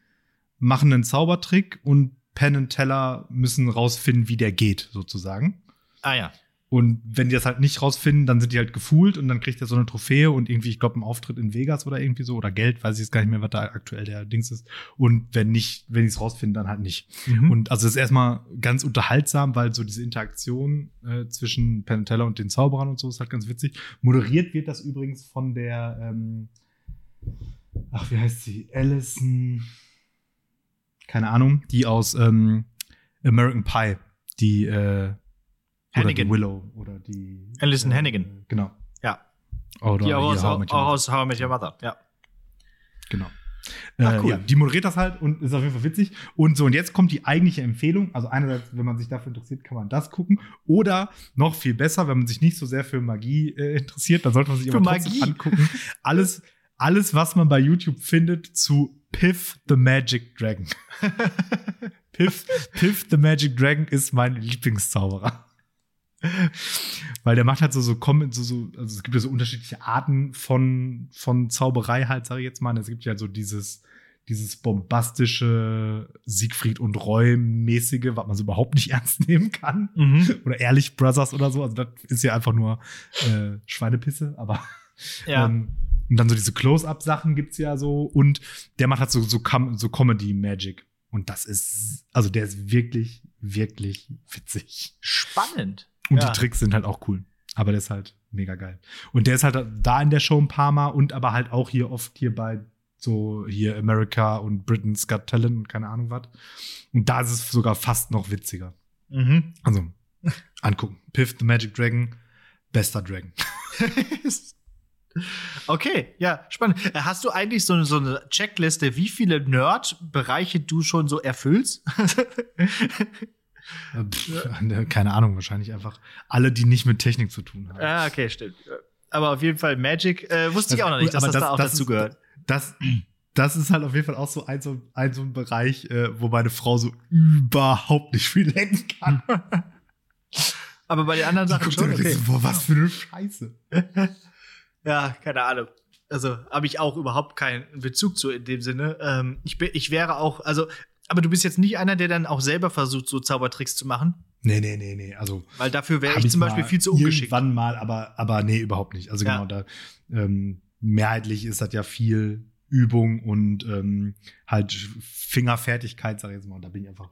machen einen Zaubertrick und Penn und Teller müssen rausfinden, wie der geht, sozusagen. Ah ja. Und wenn die das halt nicht rausfinden, dann sind die halt gefühlt und dann kriegt er so eine Trophäe und irgendwie, ich glaube, einen Auftritt in Vegas oder irgendwie so oder Geld, weiß ich jetzt gar nicht mehr, was da aktuell der Dings ist. Und wenn nicht, wenn die es rausfinden, dann halt nicht. Mhm. Und also es ist erstmal ganz unterhaltsam, weil so diese Interaktion äh, zwischen Penn und Teller und den Zauberern und so ist halt ganz witzig. Moderiert wird das übrigens von der, ähm, ach, wie heißt sie? Alison, keine Ahnung, die aus ähm, American Pie, die, äh, oder die Hannigan. Willow oder die. Alison äh, Hannigan. Genau. Ja. Oder Die auch aus, How I auch Met Your Mother. aus How I Met Your Mother. Ja. Genau. Ah, äh, cool. ja, die moderiert das halt und ist auf jeden Fall witzig. Und so, und jetzt kommt die eigentliche Empfehlung. Also einerseits, wenn man sich dafür interessiert, kann man das gucken. Oder noch viel besser, wenn man sich nicht so sehr für Magie äh, interessiert, dann sollte man sich Für aber trotzdem Magie? angucken. (laughs) Alles, alles, was man bei YouTube findet zu Piff the Magic Dragon. (laughs) Piff, Piff the Magic Dragon ist mein Lieblingszauberer. Weil der macht halt so, so, so, so also es gibt ja so unterschiedliche Arten von, von Zauberei halt, sage ich jetzt mal. Es gibt ja so dieses, dieses bombastische Siegfried und Roy-mäßige, was man so überhaupt nicht (laughs) ernst nehmen kann. Mhm. Oder Ehrlich Brothers oder so. Also das ist ja einfach nur äh, Schweinepisse, aber Ja. ähm, und dann so diese Close-Up-Sachen gibt's ja so. Und der macht halt so, so, Com so Comedy-Magic. Und das ist, also der ist wirklich, wirklich witzig. Spannend. Und Ja. die Tricks sind halt auch cool. Aber der ist halt mega geil. Und der ist halt da in der Show ein paar Mal und aber halt auch hier oft hier bei so hier America und Britain's Got Talent und keine Ahnung was. Und da ist es sogar fast noch witziger. Mhm. Also, angucken. Piff the Magic Dragon, bester Dragon. (laughs) Okay, ja, spannend. Äh, Hast du eigentlich so so eine Checkliste, wie viele Nerd-Bereiche du schon so erfüllst? (laughs) Äh, pff, (laughs) keine Ahnung, wahrscheinlich einfach alle, die nicht mit Technik zu tun haben. ah, okay, stimmt. Aber auf jeden Fall Magic äh, wusste ich auch noch nicht, dass Aber das, da auch das dazu ist- gehört. Das, das ist halt auf jeden Fall auch so ein, so, ein, so ein Bereich, äh, wo meine Frau so überhaupt nicht relaten kann. (laughs) Aber bei den anderen Sachen schon, okay. so, boah, was für eine Scheiße. (laughs) Ja, keine Ahnung. Also habe ich auch überhaupt keinen Bezug zu in dem Sinne. Ähm, ich, bin, ich wäre auch, also, aber du bist jetzt nicht einer, der dann auch selber versucht, so Zaubertricks zu machen, Nee, nee, nee, nee. Also weil dafür wäre ich zum Beispiel viel zu ungeschickt. Irgendwann mal, aber, aber nee, überhaupt nicht. Also Ja. genau, da ähm, mehrheitlich ist das ja viel Übung und ähm, halt Fingerfertigkeit, sag ich jetzt mal. Und da bin ich einfach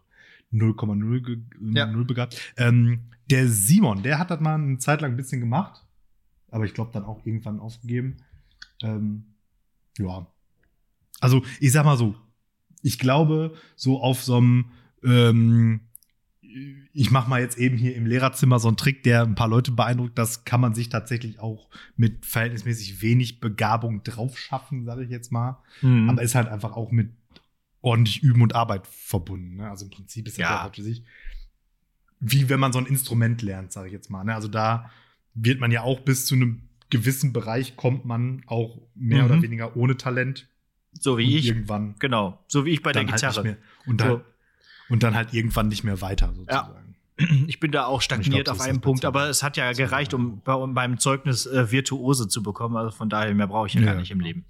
0,0 ge- Ja. 0 begabt. Ähm, der Simon, der hat das mal eine Zeit lang ein bisschen gemacht, aber ich glaube dann auch irgendwann aufgegeben. Ähm, ja. Also, ich sag mal so, ich glaube, so auf so einem ähm, ich mache mal jetzt eben hier im Lehrerzimmer so einen Trick, der ein paar Leute beeindruckt. Das kann man sich tatsächlich auch mit verhältnismäßig wenig Begabung drauf schaffen, sage ich jetzt mal. Mhm. Aber ist halt einfach auch mit ordentlich Üben und Arbeit verbunden. Ne? Also im Prinzip ist das Ja. ja halt für sich wie wenn man so ein Instrument lernt, sage ich jetzt mal. Ne? Also da wird man ja auch bis zu einem gewissen Bereich kommt man auch mehr Mhm. oder weniger ohne Talent. So wie und ich. irgendwann Genau, so wie ich bei der halt Gitarre. nicht mehr. Und dann, So. und dann halt irgendwann nicht mehr weiter, sozusagen. Ich bin da auch stagniert glaub, auf einem das Punkt, aber es hat ja gereicht, um, bei, um beim Zeugnis äh, Virtuose zu bekommen. Also von daher mehr brauche ich ja, Ja, gar nicht im genau. Leben.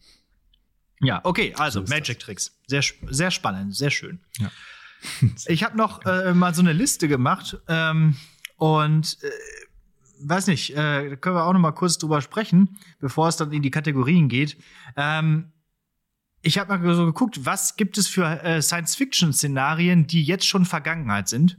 Ja, okay, also So Magic Tricks. Sehr, sehr spannend, sehr schön. Ja. (laughs) Ich habe noch äh, mal so eine Liste gemacht ähm, und äh, weiß nicht, äh, da können wir auch noch mal kurz drüber sprechen, bevor es dann in die Kategorien geht. Ähm, ich habe mal so geguckt, was gibt es für äh, Science-Fiction-Szenarien, die jetzt schon Vergangenheit sind.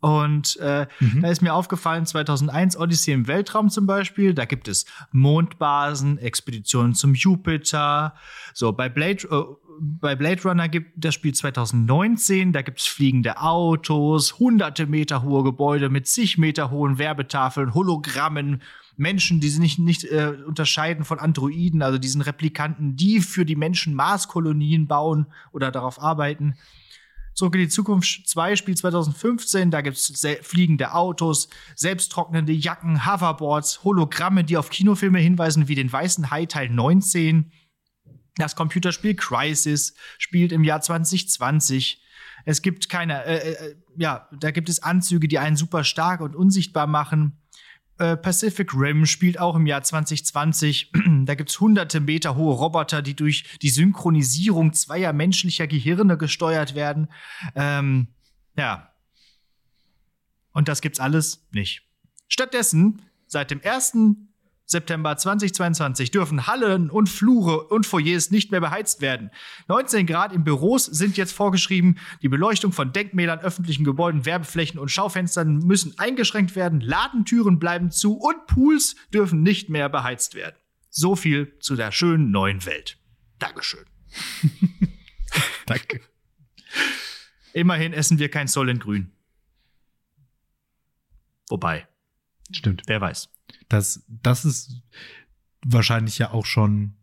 Und äh, mhm. da ist mir aufgefallen, 2001 Odyssey im Weltraum zum Beispiel, da gibt es Mondbasen, Expeditionen zum Jupiter. So, bei Blade, äh, bei Blade Runner gibt das Spiel 2019, da gibt es fliegende Autos, hunderte Meter hohe Gebäude mit zig Meter hohen Werbetafeln, Hologrammen, Menschen, die sie nicht, nicht äh, unterscheiden von Androiden, also diesen Replikanten, die für die Menschen Marskolonien bauen oder darauf arbeiten. Zurück in die Zukunft 2 Spiel 2015, da gibt es fliegende Autos, selbsttrocknende Jacken, Hoverboards, Hologramme, die auf Kinofilme hinweisen, wie den Weißen Hai Teil 19. Das Computerspiel Crisis spielt im Jahr 2020. Es gibt keine, äh, äh, ja, da gibt es Anzüge, die einen super stark und unsichtbar machen. Äh, Pacific Rim spielt auch im Jahr 2020. (clears throat) da gibt es hunderte Meter hohe Roboter, die durch die Synchronisierung zweier menschlicher Gehirne gesteuert werden. Ähm, ja. Und das gibt's alles nicht. Stattdessen, seit dem 1. September 2022 dürfen Hallen und Flure und Foyers nicht mehr beheizt werden. 19 Grad in Büros sind jetzt vorgeschrieben. Die Beleuchtung von Denkmälern, öffentlichen Gebäuden, Werbeflächen und Schaufenstern müssen eingeschränkt werden. Ladentüren bleiben zu und Pools dürfen nicht mehr beheizt werden. So viel zu der schönen neuen Welt. Dankeschön. (laughs) Danke. Immerhin essen wir kein Solent-Grün. Wobei. Stimmt. Wer weiß. Das, das ist wahrscheinlich ja auch schon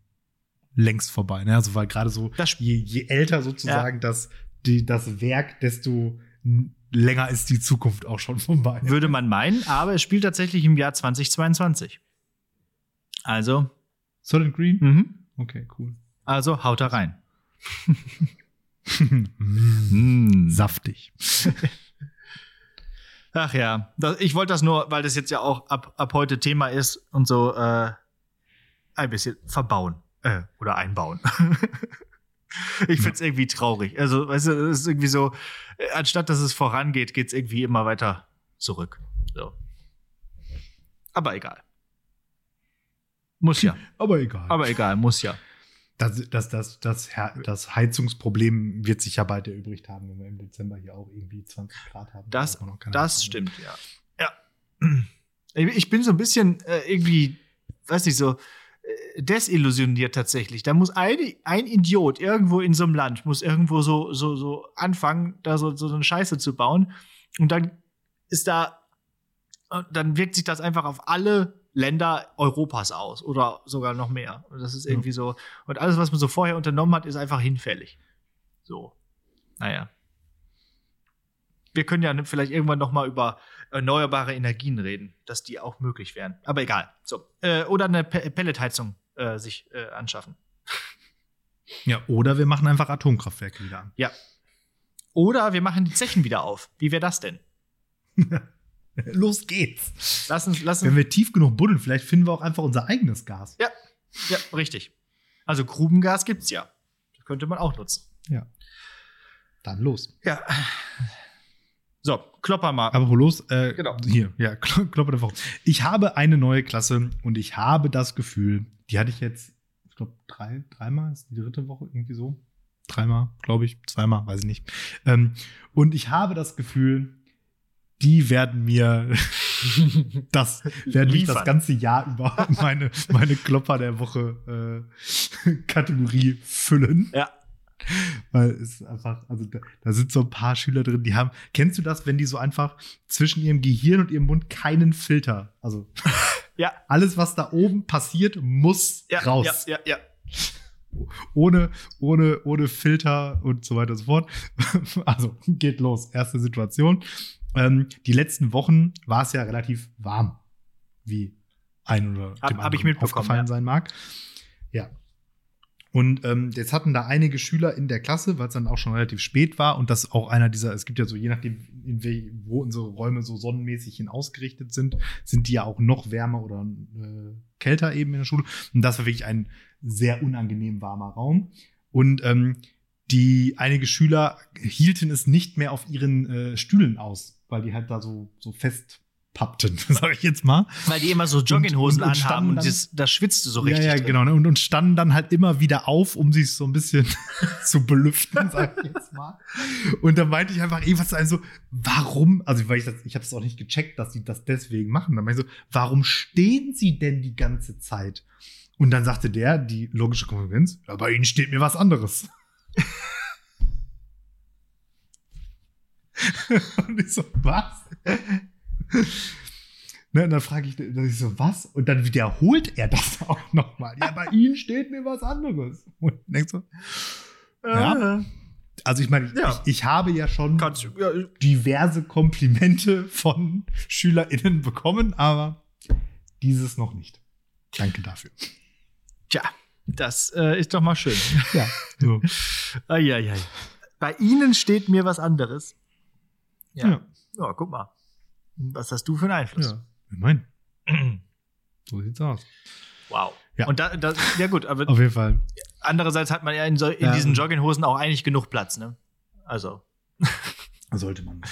längst vorbei. Ne? Also weil gerade so, je, je älter sozusagen ja. das, die, das Werk, desto länger ist die Zukunft auch schon vorbei. Würde man meinen, aber es spielt tatsächlich im Jahr 2022. Also. Solid Green? Mhm. Okay, cool. Also haut da rein. (laughs) mm, saftig. (laughs) Ach ja, das, ich wollte das nur, weil das jetzt ja auch ab, ab heute Thema ist und so äh, ein bisschen verbauen äh, oder einbauen. (laughs) ich find's ja. irgendwie traurig. Also, weißt du, es ist irgendwie so, anstatt dass es vorangeht, geht's irgendwie immer weiter zurück. So. Aber egal. Muss (laughs) ja. Aber egal. Aber egal, muss ja. Das, das, das, das, das Heizungsproblem wird sich ja bald erübrigt haben, wenn wir im Dezember hier auch irgendwie 20 Grad haben. Das, das stimmt, ja. Ja. Ich bin so ein bisschen äh, irgendwie, weiß nicht, so äh, desillusioniert tatsächlich. Da muss ein, ein Idiot irgendwo in so einem Land, muss irgendwo so, so, so anfangen, da so, so eine Scheiße zu bauen. Und dann ist da, dann wirkt sich das einfach auf alle Länder Europas aus oder sogar noch mehr. Und das ist irgendwie ja. so. Und alles, was man so vorher unternommen hat, ist einfach hinfällig. So. Naja. Wir können ja vielleicht irgendwann noch mal über erneuerbare Energien reden, dass die auch möglich wären. Aber egal. So. Äh, oder eine P Pelletheizung äh, sich äh, anschaffen. Ja, oder wir machen einfach Atomkraftwerke wieder an. Ja. Oder wir machen die Zechen wieder auf. Wie wäre das denn? (laughs) (laughs) Los geht's. Lass uns, lass uns. Wenn wir tief genug buddeln, vielleicht finden wir auch einfach unser eigenes Gas. Ja, ja, richtig. Also Grubengas gibt's ja. Das könnte man auch nutzen. Ja. Dann los. Ja. So, klopper mal. Aber los, äh, genau. hier, ja, klopper einfach. Ich habe eine neue Klasse und ich habe das Gefühl, die hatte ich jetzt, ich glaube, drei, dreimal, ist die dritte Woche irgendwie so. Dreimal, glaube ich, zweimal, weiß ich nicht. Ähm, und ich habe das Gefühl, die werden mir (laughs) das werden mich das ganze Jahr über (laughs) meine meine Klopper der Woche äh, (laughs) Kategorie füllen. Ja. Weil es einfach, also da, da, sind so ein paar Schüler drin, die haben, kennst du das, wenn die so einfach zwischen ihrem Gehirn und ihrem Mund keinen Filter, also ja. alles, was da oben passiert, muss ja, raus. Ja, ja, ja. Ohne, ohne, ohne Filter und so weiter und so fort. Also geht los. Erste Situation. Ähm, die letzten Wochen war es ja relativ warm, wie ein oder hab, dem hab ich mitbekommen, ja. sein mag. Ja. Und ähm, jetzt hatten da einige Schüler in der Klasse, weil es dann auch schon relativ spät war und das auch einer dieser, es gibt ja so, je nachdem, in wo unsere Räume so sonnenmäßig hin ausgerichtet sind, sind die ja auch noch wärmer oder äh, kälter eben in der Schule. Und das war wirklich ein sehr unangenehm warmer Raum. Und ähm, die einige Schüler hielten es nicht mehr auf ihren äh, Stühlen aus weil die halt da so, so fest aufpappten, (laughs) sag ich jetzt mal. Weil die immer so Jogginghosen Und- und standen anhaben und dann- das, das schwitzt du so richtig. ja, ja, genau. ne? Und, und standen dann halt immer wieder auf, um sich so ein bisschen (laughs) zu belüften, sag ich jetzt mal. Und dann meinte ich einfach, ey, was also, warum, also weil ich das, ich habe es auch nicht gecheckt, dass sie das deswegen machen. Dann meinte ich so, warum stehen sie denn die ganze Zeit? Und dann sagte der, die logische Konsequenz, ja, bei ihnen steht mir was anderes. (laughs) und ich so, was? Ne, und dann frage ich, dann ich so, was? Und dann wiederholt er das (laughs) auch nochmal. Ja, bei Ihnen steht mir was anderes. Und ich denk so, Ja. Äh, also ich meine, Ja. ich, ich habe ja schon kannst. Ja, diverse Komplimente von SchülerInnen bekommen, aber dieses noch nicht. Danke dafür. tja, das äh, ist doch mal schön. (laughs) Ja. So. Eieiei. Bei Ihnen steht mir was anderes. Ja. Ja. ja. guck mal. Was hast du für einen Einfluss? ja. Ich mein, (clears throat) so sieht's aus. Wow. Ja. Und da, da, ja gut, aber Auf jeden Fall. andererseits hat man ja in, so, in Ja. diesen Jogginghosen auch eigentlich genug Platz, ne? Also. (laughs) Sollte man.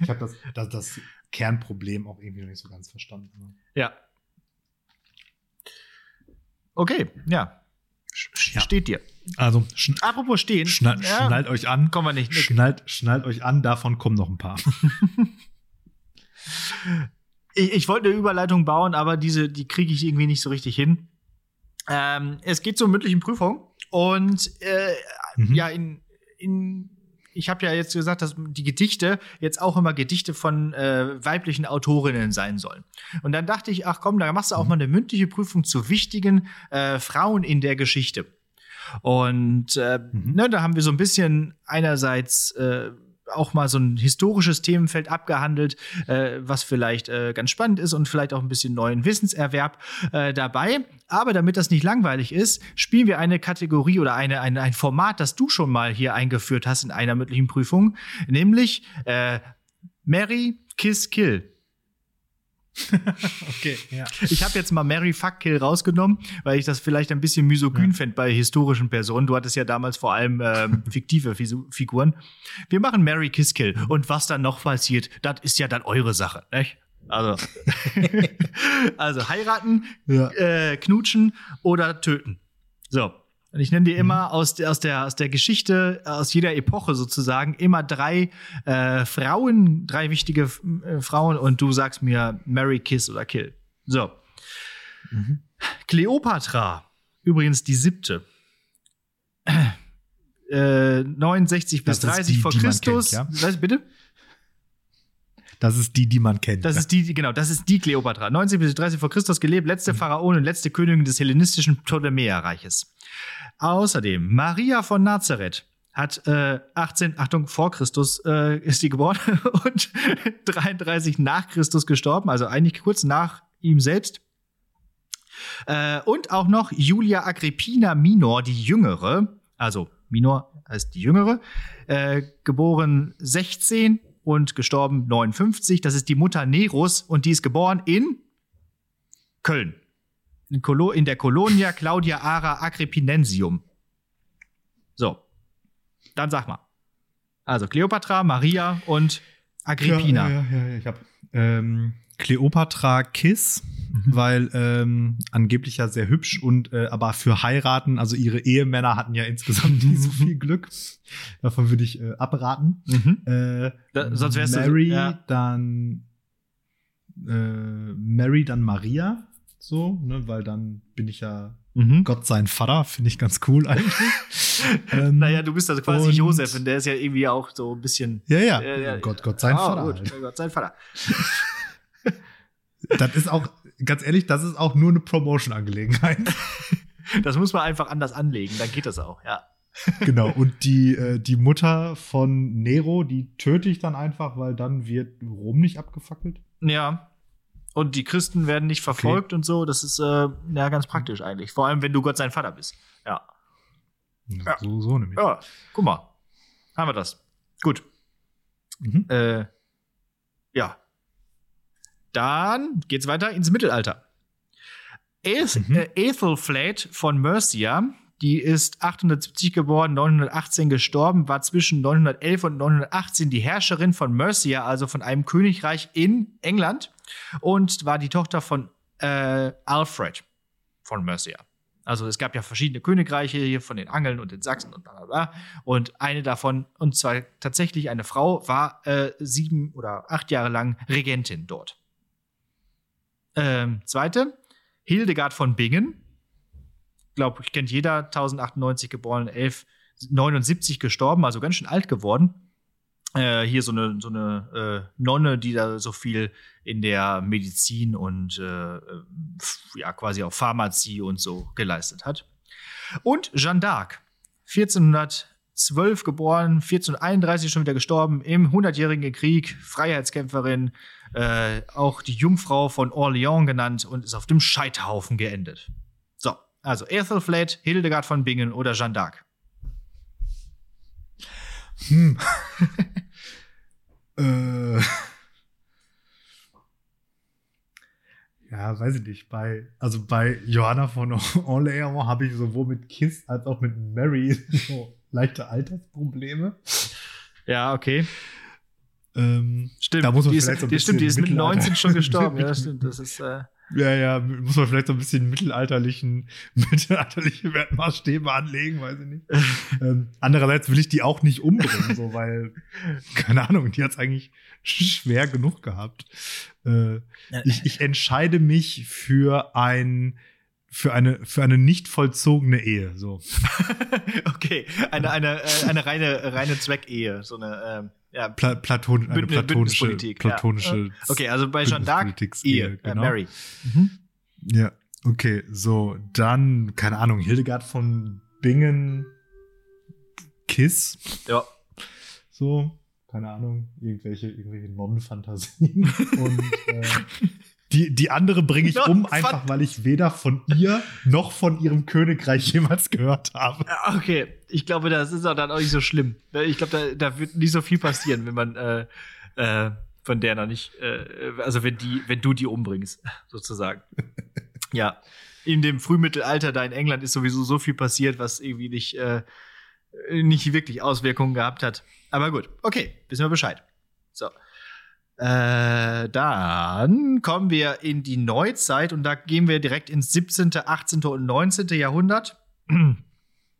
Ich habe das, das, das Kernproblem auch irgendwie noch nicht so ganz verstanden. Ja. Okay, ja. Sch- Ja. Steht dir. Also, Apropos stehen. schnall, ja, schnallt euch an. Kommen wir nicht. Schnallt, schnallt euch an, davon kommen noch ein paar. (laughs) Ich, ich wollte eine Überleitung bauen, aber diese, die kriege ich irgendwie nicht so richtig hin. Ähm, es geht zur mündlichen Prüfung und äh, Mhm. ja, in, in ich habe ja jetzt gesagt, dass die Gedichte jetzt auch immer Gedichte von äh, weiblichen Autorinnen sein sollen. Und dann dachte ich, ach komm, da machst du auch mal eine mündliche Prüfung zu wichtigen äh, Frauen in der Geschichte. Und äh, Mhm. ne, da haben wir so ein bisschen einerseits äh, auch mal so ein historisches Themenfeld abgehandelt, äh, was vielleicht äh, ganz spannend ist und vielleicht auch ein bisschen neuen Wissenserwerb äh, dabei. Aber damit das nicht langweilig ist, spielen wir eine Kategorie oder eine, eine, ein Format, das du schon mal hier eingeführt hast in einer mündlichen Prüfung, nämlich äh, Mary Kiss Kill. (laughs) Okay, ja. Ich habe jetzt mal Mary Fuck Kill rausgenommen, weil ich das vielleicht ein bisschen misogyn Ja. fände bei historischen Personen. Du hattest ja damals vor allem ähm, (laughs) fiktive Figuren. Wir machen Mary Kiss Kill. Und was dann noch passiert, das ist ja dann eure Sache, nicht? Also, (laughs) also heiraten, Ja. äh, knutschen oder töten. So. Und ich nenne dir immer aus, der- aus, der, aus der Geschichte, aus jeder Epoche sozusagen, immer drei äh, Frauen, drei wichtige äh, Frauen und du sagst mir Mary, Kiss oder Kill. So. Mhm. Kleopatra, übrigens die siebte. Äh, 69 bis Das ist 30 die, vor die Christus. kennt, Was, bitte? Das ist die, die man kennt. Das ist die, genau, das ist die Kleopatra. 90 bis 30 vor Christus gelebt, letzte Pharaonin und letzte Königin des hellenistischen Ptolemäerreiches. Außerdem, Maria von Nazareth hat äh, 18, Achtung, vor Christus äh, ist die geboren (laughs) und (laughs) 33 nach Christus gestorben, also eigentlich kurz nach ihm selbst. Äh, und auch noch Julia Agrippina Minor, die Jüngere, also Minor heißt die Jüngere, äh, geboren 16 und gestorben 59. Das ist die Mutter Neros und die ist geboren in Köln. In, der Colonia Claudia Ara Agrippinensium. So. Dann sag mal. Also Kleopatra, Maria und Agrippina. Ja, ja, ja, ja ich hab ähm, Kleopatra Kiss, weil ähm, angeblich ja sehr hübsch und äh, aber für heiraten, also ihre Ehemänner hatten ja insgesamt nicht so viel Glück. Davon würde ich äh, abraten. Mhm. Äh, Da- sonst wärst du- Mary, ja. dann äh, Mary, dann Maria, so, ne, weil dann bin ich ja Mhm. Gott sein Vater, finde ich ganz cool eigentlich. (laughs) ähm, Naja, du bist also quasi und- Josef und der ist ja irgendwie auch so ein bisschen. ja, ja, Äh, ja, Gott, Gott sein Ah, Vater. gut. Halt. Gott sein Vater. (laughs) Das ist auch, ganz ehrlich, das ist auch nur eine Promotion-Angelegenheit. (laughs) Das muss man einfach anders anlegen, dann geht das auch, ja. genau. Und die, äh, die Mutter von Nero, die töte ich dann einfach, weil dann wird Rom nicht abgefackelt. Ja. Und die Christen werden nicht verfolgt und so. Das ist äh, ja ganz praktisch eigentlich. Vor allem, wenn du Gott sein Vater bist. Ja. Ja. So, so nämlich. Ja, guck mal. Haben wir das. Gut. Mhm. Äh, ja. Dann geht's weiter ins Mittelalter. Eth Mhm. äh, Ethelflaed von Mercia, Die ist 870 geboren, 918 gestorben, war zwischen 911 und 918 die Herrscherin von Mercia, also von einem Königreich in England, und war die Tochter von äh, Alfred von Mercia. Also es gab ja verschiedene Königreiche hier von den Angeln und den Sachsen und bla bla bla. Und eine davon, und zwar tatsächlich eine Frau, war äh, sieben oder acht Jahre lang Regentin dort. Ähm, zweite, Hildegard von Bingen. Glaube ich, kennt jeder, 1098 geboren, 1179 gestorben, also ganz schön alt geworden. Äh, hier so eine, so eine äh, Nonne, die da so viel in der Medizin und äh, ja, quasi auch Pharmazie und so geleistet hat. Und Jeanne d'Arc, 1412 geboren, 1431 schon wieder gestorben, im Hundertjährigen Krieg, Freiheitskämpferin, äh, auch die Jungfrau von Orléans genannt und ist auf dem Scheiterhaufen geendet. So, also Ethelflaed, Hildegard von Bingen oder Jeanne d'Arc. Hm. (laughs) äh. Ja, weiß ich nicht. Bei, also bei Johanna von (laughs) Orleans habe ich sowohl mit Kiss als auch mit Mary (laughs) so leichte Altersprobleme. Ja, okay. Ähm, stimmt, da muss man die vielleicht ist, so ein die, stimmt, die ist mit Mittelalter- 19 schon gestorben. ja, stimmt. Das ist, äh, Ja, ja, muss man vielleicht so ein bisschen mittelalterlichen, (laughs) mittelalterliche Wertmaßstäbe anlegen, weiß ich nicht. (laughs) ähm, andererseits will ich die auch nicht umbringen, so, weil, (laughs) keine Ahnung, die hat's eigentlich schwer genug gehabt. Äh, ich, ich entscheide mich für ein, für eine, für eine nicht vollzogene Ehe, so. (laughs) okay, eine, eine, äh, eine reine, reine Zweckehe. So eine, ähm, ja, Pla Platon, eine Bündnis- platonische, Bündnispolitik, platonische. ja. Okay, also bei Jeanne d'Arc, äh, genau. Mary. Ja, okay, so, dann, keine Ahnung, Hildegard von Bingen, Kiss, Ja. so, keine Ahnung, irgendwelche, irgendwelche Nonnenfantasien. (laughs) Und äh, die, die andere bringe ich (laughs) um, einfach weil ich weder von ihr noch von ihrem Königreich jemals gehört habe. Okay, ich glaube, das ist auch dann auch nicht so schlimm. Ich glaube, da, da wird nicht so viel passieren, wenn man äh, äh, von der noch nicht, äh, also wenn die, wenn du die umbringst, sozusagen. ja, in dem Frühmittelalter da in England ist sowieso so viel passiert, was irgendwie nicht, äh, nicht wirklich Auswirkungen gehabt hat. Aber gut, okay, wissen wir Bescheid. So. Äh, dann kommen wir in die Neuzeit und da gehen wir direkt ins 17., 18. und 19. Jahrhundert. (clears throat)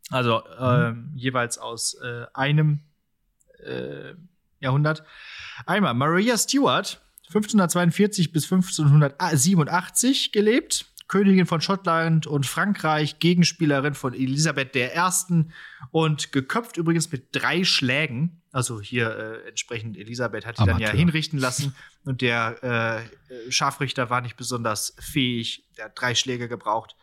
Also äh, jeweils aus äh, einem äh, Jahrhundert. Einmal Maria Stuart, 1542 bis 1587 gelebt. Königin von Schottland und Frankreich, Gegenspielerin von Elisabeth I. und geköpft übrigens mit drei Schlägen. Also hier äh, entsprechend Elisabeth hat die dann ja hinrichten lassen und der äh, Scharfrichter war nicht besonders fähig. Der hat drei Schläge gebraucht.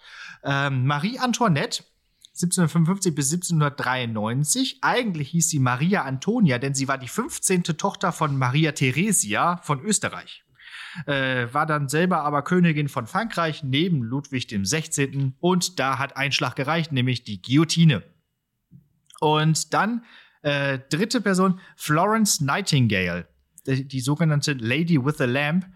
Ähm, Marie Antoinette 1755 bis 1793. Eigentlich hieß sie Maria Antonia, denn sie war die 15. Tochter von Maria Theresia von Österreich. Äh, war dann selber aber Königin von Frankreich neben Ludwig dem 16. Und da hat ein Schlag gereicht, nämlich die Guillotine. Und dann äh, dritte Person, Florence Nightingale, die, die sogenannte Lady with the Lamp.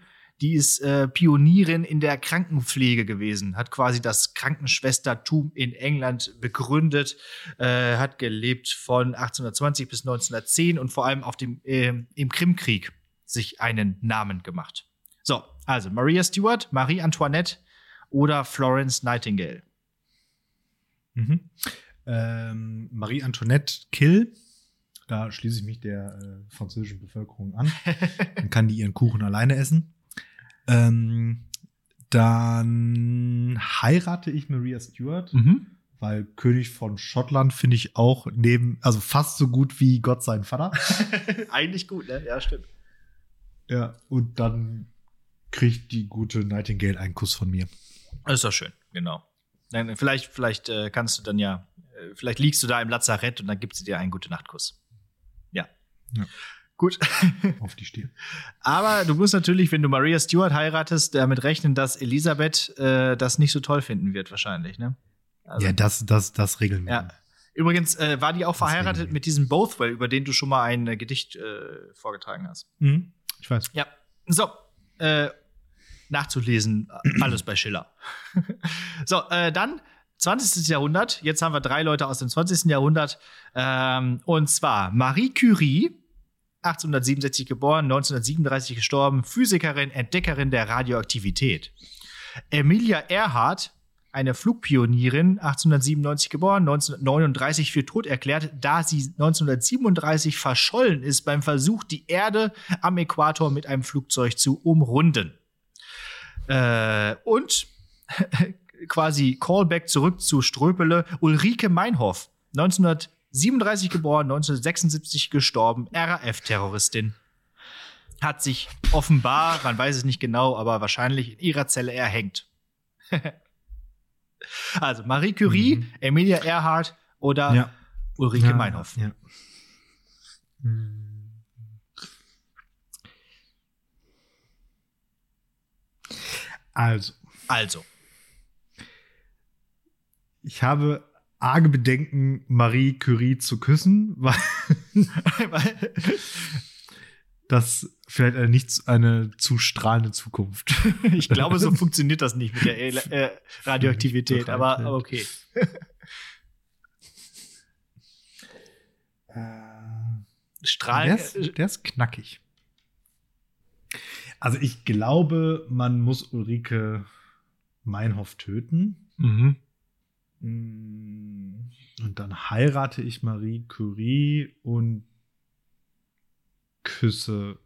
Die ist äh, Pionierin in der Krankenpflege gewesen, hat quasi das Krankenschwestertum in England begründet, äh, hat gelebt von 1820 bis 1910 und vor allem auf dem, äh, im Krimkrieg sich einen Namen gemacht. So, also Maria Stuart, Marie Antoinette oder Florence Nightingale. Mhm. Ähm, Marie Antoinette Kill. Da schließe ich mich der äh, französischen Bevölkerung an. (laughs) Dann kann die ihren Kuchen alleine essen. Ähm, dann heirate ich Maria Stuart, Mhm. weil König von Schottland finde ich auch neben, also fast so gut wie Gott sein Vater. (laughs) Eigentlich gut, ne? Ja, stimmt. ja, und dann kriegt die gute Nightingale einen Kuss von mir. Das ist doch schön, genau. Dann, vielleicht vielleicht äh, kannst du dann ja, äh, vielleicht liegst du da im Lazarett und dann gibt sie dir einen gute Nachtkuss. Ja. Ja. Gut. (laughs) Auf die Stirn. Aber du musst natürlich, wenn du Maria Stuart heiratest, damit rechnen, dass Elisabeth äh, das nicht so toll finden wird, wahrscheinlich, ne? Also, ja, das, das, das regeln wir. ja. Übrigens äh, war die auch Das verheiratet mit diesem Bothwell, über den du schon mal ein äh, Gedicht äh, vorgetragen hast. Mhm. Ich weiß. Ja. So, äh, nachzulesen, alles bei Schiller. (laughs) so, äh, dann 20. Jahrhundert. Jetzt haben wir drei Leute aus dem 20. Jahrhundert. Ähm, und zwar Marie Curie, 1867 geboren, 1937 gestorben, Physikerin, Entdeckerin der Radioaktivität. Emilia Earhart, eine Flugpionierin, 1897 geboren, 1939 für tot erklärt, da sie 1937 verschollen ist beim Versuch, die Erde am Äquator mit einem Flugzeug zu umrunden. Äh, und (laughs) quasi Callback zurück zu Ströpele, Ulrike Meinhoff, 1937 geboren, 1976 gestorben, RAF-Terroristin. Hat sich offenbar, man weiß es nicht genau, aber wahrscheinlich in ihrer Zelle erhängt. (laughs) also Marie Curie, mhm. Emilia Earhart oder ja. Ulrike ja, Meinhoff. Ja. Also. Also. Ich habe arge Bedenken, Marie Curie zu küssen, (laughs) weil das vielleicht eine, nicht eine zu strahlende Zukunft. ich glaube, so funktioniert das nicht mit der äh, Radioaktivität, aber, aber okay. Strahlen. Der ist, der ist knackig. Also ich glaube, man muss Ulrike Meinhoff töten. Mhm. Mm, und dann heirate ich Marie Curie und küsse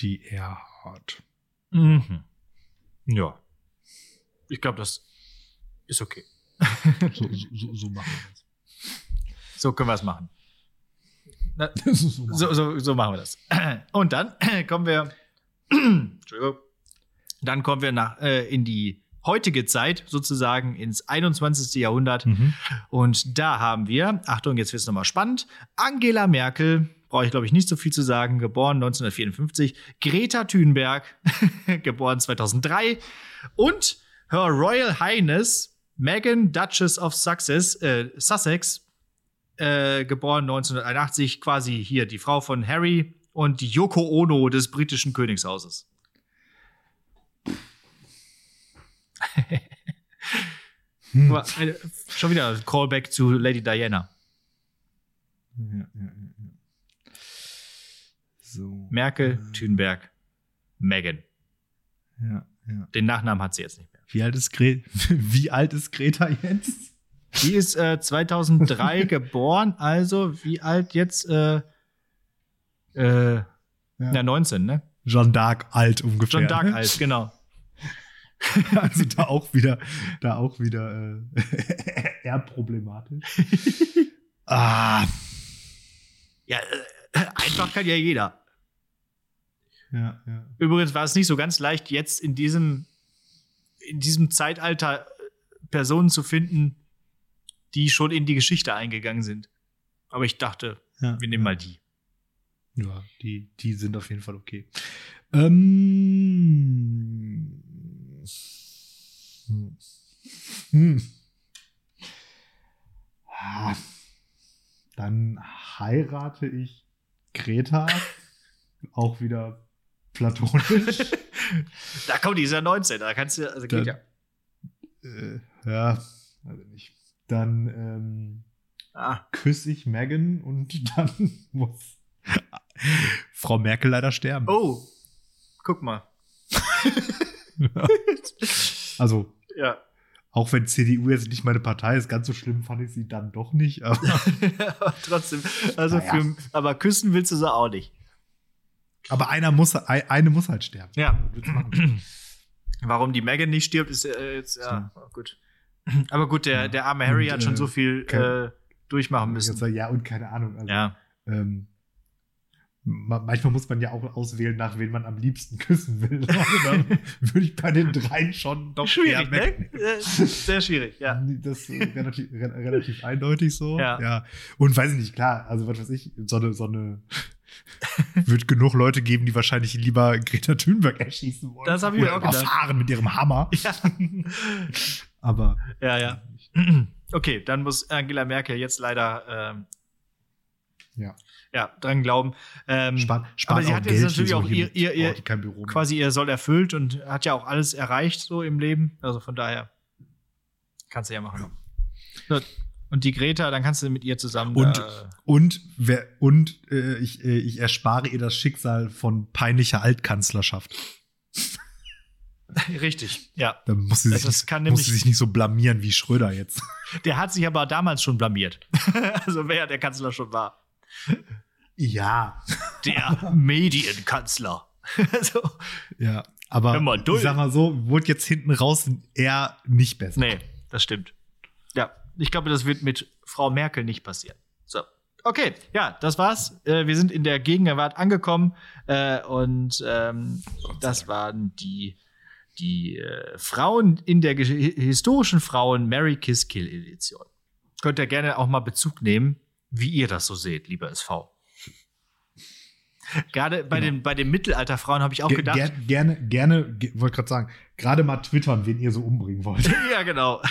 die Erhard. Mhm. Ja. Ich glaube, das ist okay. (laughs) so, so, so, machen wir das. So können wir es machen. Na, (laughs) so, so, so, machen wir das. Und dann kommen wir. Entschuldigung. Dann kommen wir nach, äh, in die heutige Zeit, sozusagen ins 21. Jahrhundert. Mhm. Und da haben wir, Achtung, jetzt wird es nochmal spannend, Angela Merkel, brauche ich glaube ich nicht so viel zu sagen, geboren 1954, Greta Thunberg, (laughs) geboren 2003 und Her Royal Highness Meghan Duchess of Sussex, äh, Sussex äh, geboren 1981, quasi hier die Frau von Harry und Yoko Ono des britischen Königshauses. hm. Schon wieder Callback zu Lady Diana. Ja, ja, ja. So. Merkel, äh. Thünberg, Megan. Den Nachnamen hat sie jetzt nicht mehr. Wie alt ist, Gre (laughs) wie alt ist Greta jetzt? Die ist äh, 2003 (laughs) geboren, also wie alt jetzt? Äh, äh, ja. ja, 19, ne? Jeanne d'Arc alt ungefähr. Jeanne d'Arc alt, (laughs) genau. also da auch wieder, da auch wieder äh, (laughs) eher problematisch. (laughs) ah. Ja, äh, einfach kann ja jeder. Ja, ja. Übrigens war es nicht so ganz leicht, jetzt in diesem, in diesem Zeitalter Personen zu finden, die schon in die Geschichte eingegangen sind. Aber ich dachte, ja, wir nehmen mal die. Ja, die, die sind auf jeden Fall okay. Ähm, hm. Hm. Ah, dann heirate ich Greta. Auch wieder platonisch. (laughs) da kommt dieser 19, da kannst du, also geht dann, ja. Äh, ja, also nicht. Dann ähm, ah. küsse ich Megan und (laughs) dann muss (laughs) Frau Merkel leider sterben. Oh, guck mal. ja. (laughs) Also, ja. auch wenn CDU jetzt nicht meine Partei ist, ganz so schlimm fand ich sie dann doch nicht. Aber, (laughs) aber trotzdem, also naja. für, aber küssen willst du sie auch nicht. Aber einer muss, eine muss halt sterben. Ja. (clears throat) Warum die Megan nicht stirbt, ist äh, jetzt, ja, so. gut. (clears throat) Aber gut, der, der arme Harry und, hat schon äh, so viel äh, durchmachen müssen. Ja, und keine Ahnung. Also, ja. Ähm, manchmal muss man ja auch auswählen, nach wen man am liebsten küssen will. (laughs) Also dann würde ich bei den dreien schon doch schwierig, ne? Sehr schwierig, ja. (laughs) Das ist relativ, relativ eindeutig so. Ja. ja. Und weiß ich nicht, klar, also was weiß ich, so eine, so eine (laughs) wird genug Leute geben, die wahrscheinlich lieber Greta Thunberg erschießen wollen. Das habe ich mir auch gedacht. fahren mit ihrem Hammer. Ja. Aber. Ja, ja. (clears throat) Okay, dann muss Angela Merkel jetzt leider ähm, ja. Ja, dran glauben. Ähm, spart aber sie hat jetzt natürlich auch ihr, ihr, ihr quasi ihr Soll erfüllt und hat ja auch alles erreicht so im Leben. Also von daher Kannst du ja machen. So, und die Greta, dann kannst du mit ihr zusammen. Und, da- und, wer, und äh, ich, äh, ich erspare ihr das Schicksal von peinlicher Altkanzlerschaft. (laughs) richtig, ja. Da muss sie, Das sich, ist- kann muss sie sich nicht so blamieren wie Schröder jetzt. Der hat sich aber damals schon blamiert. (laughs) also wer der Kanzler schon war. Ja. Der Medienkanzler. (laughs) so. Ja. Aber mal, ich sag mal so, wurde jetzt hinten raus eher nicht besser. Nee, das stimmt. Ja, ich glaube, das wird mit Frau Merkel nicht passieren. So. Okay, ja, das war's. Äh, wir sind in der Gegenwart angekommen äh, und ähm, das waren die, die äh, Frauen in der historischen Frauen Mary Kiss Kill Edition. Könnt ihr gerne auch mal Bezug nehmen, wie ihr das so seht, lieber SV. Gerade bei, den, bei den Mittelalterfrauen habe ich auch Ge gedacht. ger gerne, gerne, ge wollte gerade sagen, gerade mal twittern, wen ihr so umbringen wollt. (laughs) Ja, genau.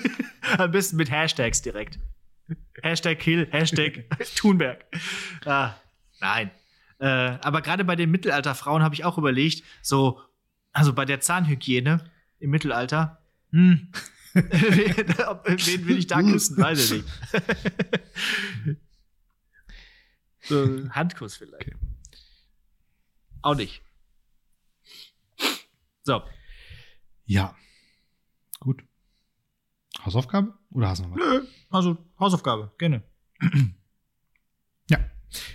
(laughs) Am besten mit Hashtags direkt. Hashtag Kill, Hashtag (laughs) Thunberg. Ah, nein. Äh, aber gerade bei den Mittelalterfrauen habe ich auch überlegt, so, also bei der Zahnhygiene im Mittelalter, hm, wen will ich da küssen, weiß ich nicht. so, Handkuss vielleicht. Okay. Auch nicht. So, Ja. Gut. Hausaufgabe? Oder hast du noch was? Nö, also Hausaufgabe, gerne. (clears throat) Ja.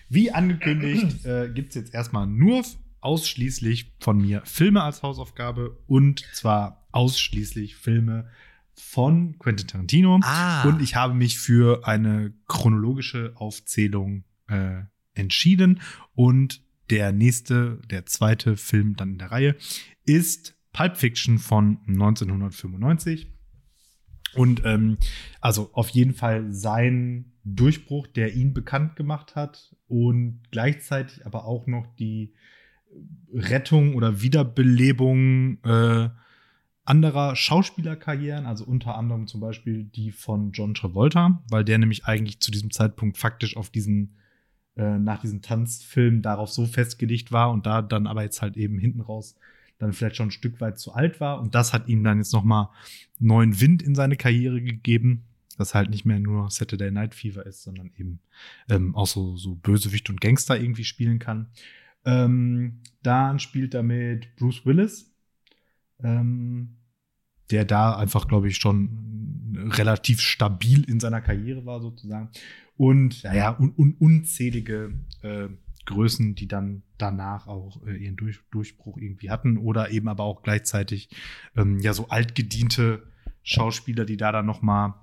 Wie angekündigt, äh, gibt es jetzt erstmal nur ausschließlich von mir Filme als Hausaufgabe und zwar ausschließlich Filme von Quentin Tarantino. Ah. Und ich habe mich für eine chronologische Aufzählung äh, entschieden. Und der nächste, der zweite Film dann in der Reihe ist Pulp Fiction von 1995. Und ähm, also auf jeden Fall sein Durchbruch, der ihn bekannt gemacht hat und gleichzeitig aber auch noch die Rettung oder Wiederbelebung äh, anderer Schauspielerkarrieren, also unter anderem zum Beispiel die von John Travolta, weil der nämlich eigentlich zu diesem Zeitpunkt faktisch auf diesen äh, nach diesem Tanzfilm darauf so festgelegt war und da dann aber jetzt halt eben hinten raus dann vielleicht schon ein Stück weit zu alt war und das hat ihm dann jetzt noch mal neuen Wind in seine Karriere gegeben, dass halt nicht mehr nur Saturday Night Fever ist, sondern eben ähm, auch so, so Bösewicht und Gangster irgendwie spielen kann. Ähm, dann spielt er mit Bruce Willis, ähm, der da einfach, glaube ich, schon relativ stabil in seiner Karriere war, sozusagen. Und naja, un un unzählige äh, Größen, die dann danach auch äh, ihren Durch Durchbruch irgendwie hatten oder eben aber auch gleichzeitig ähm, ja so altgediente Schauspieler, die da dann noch mal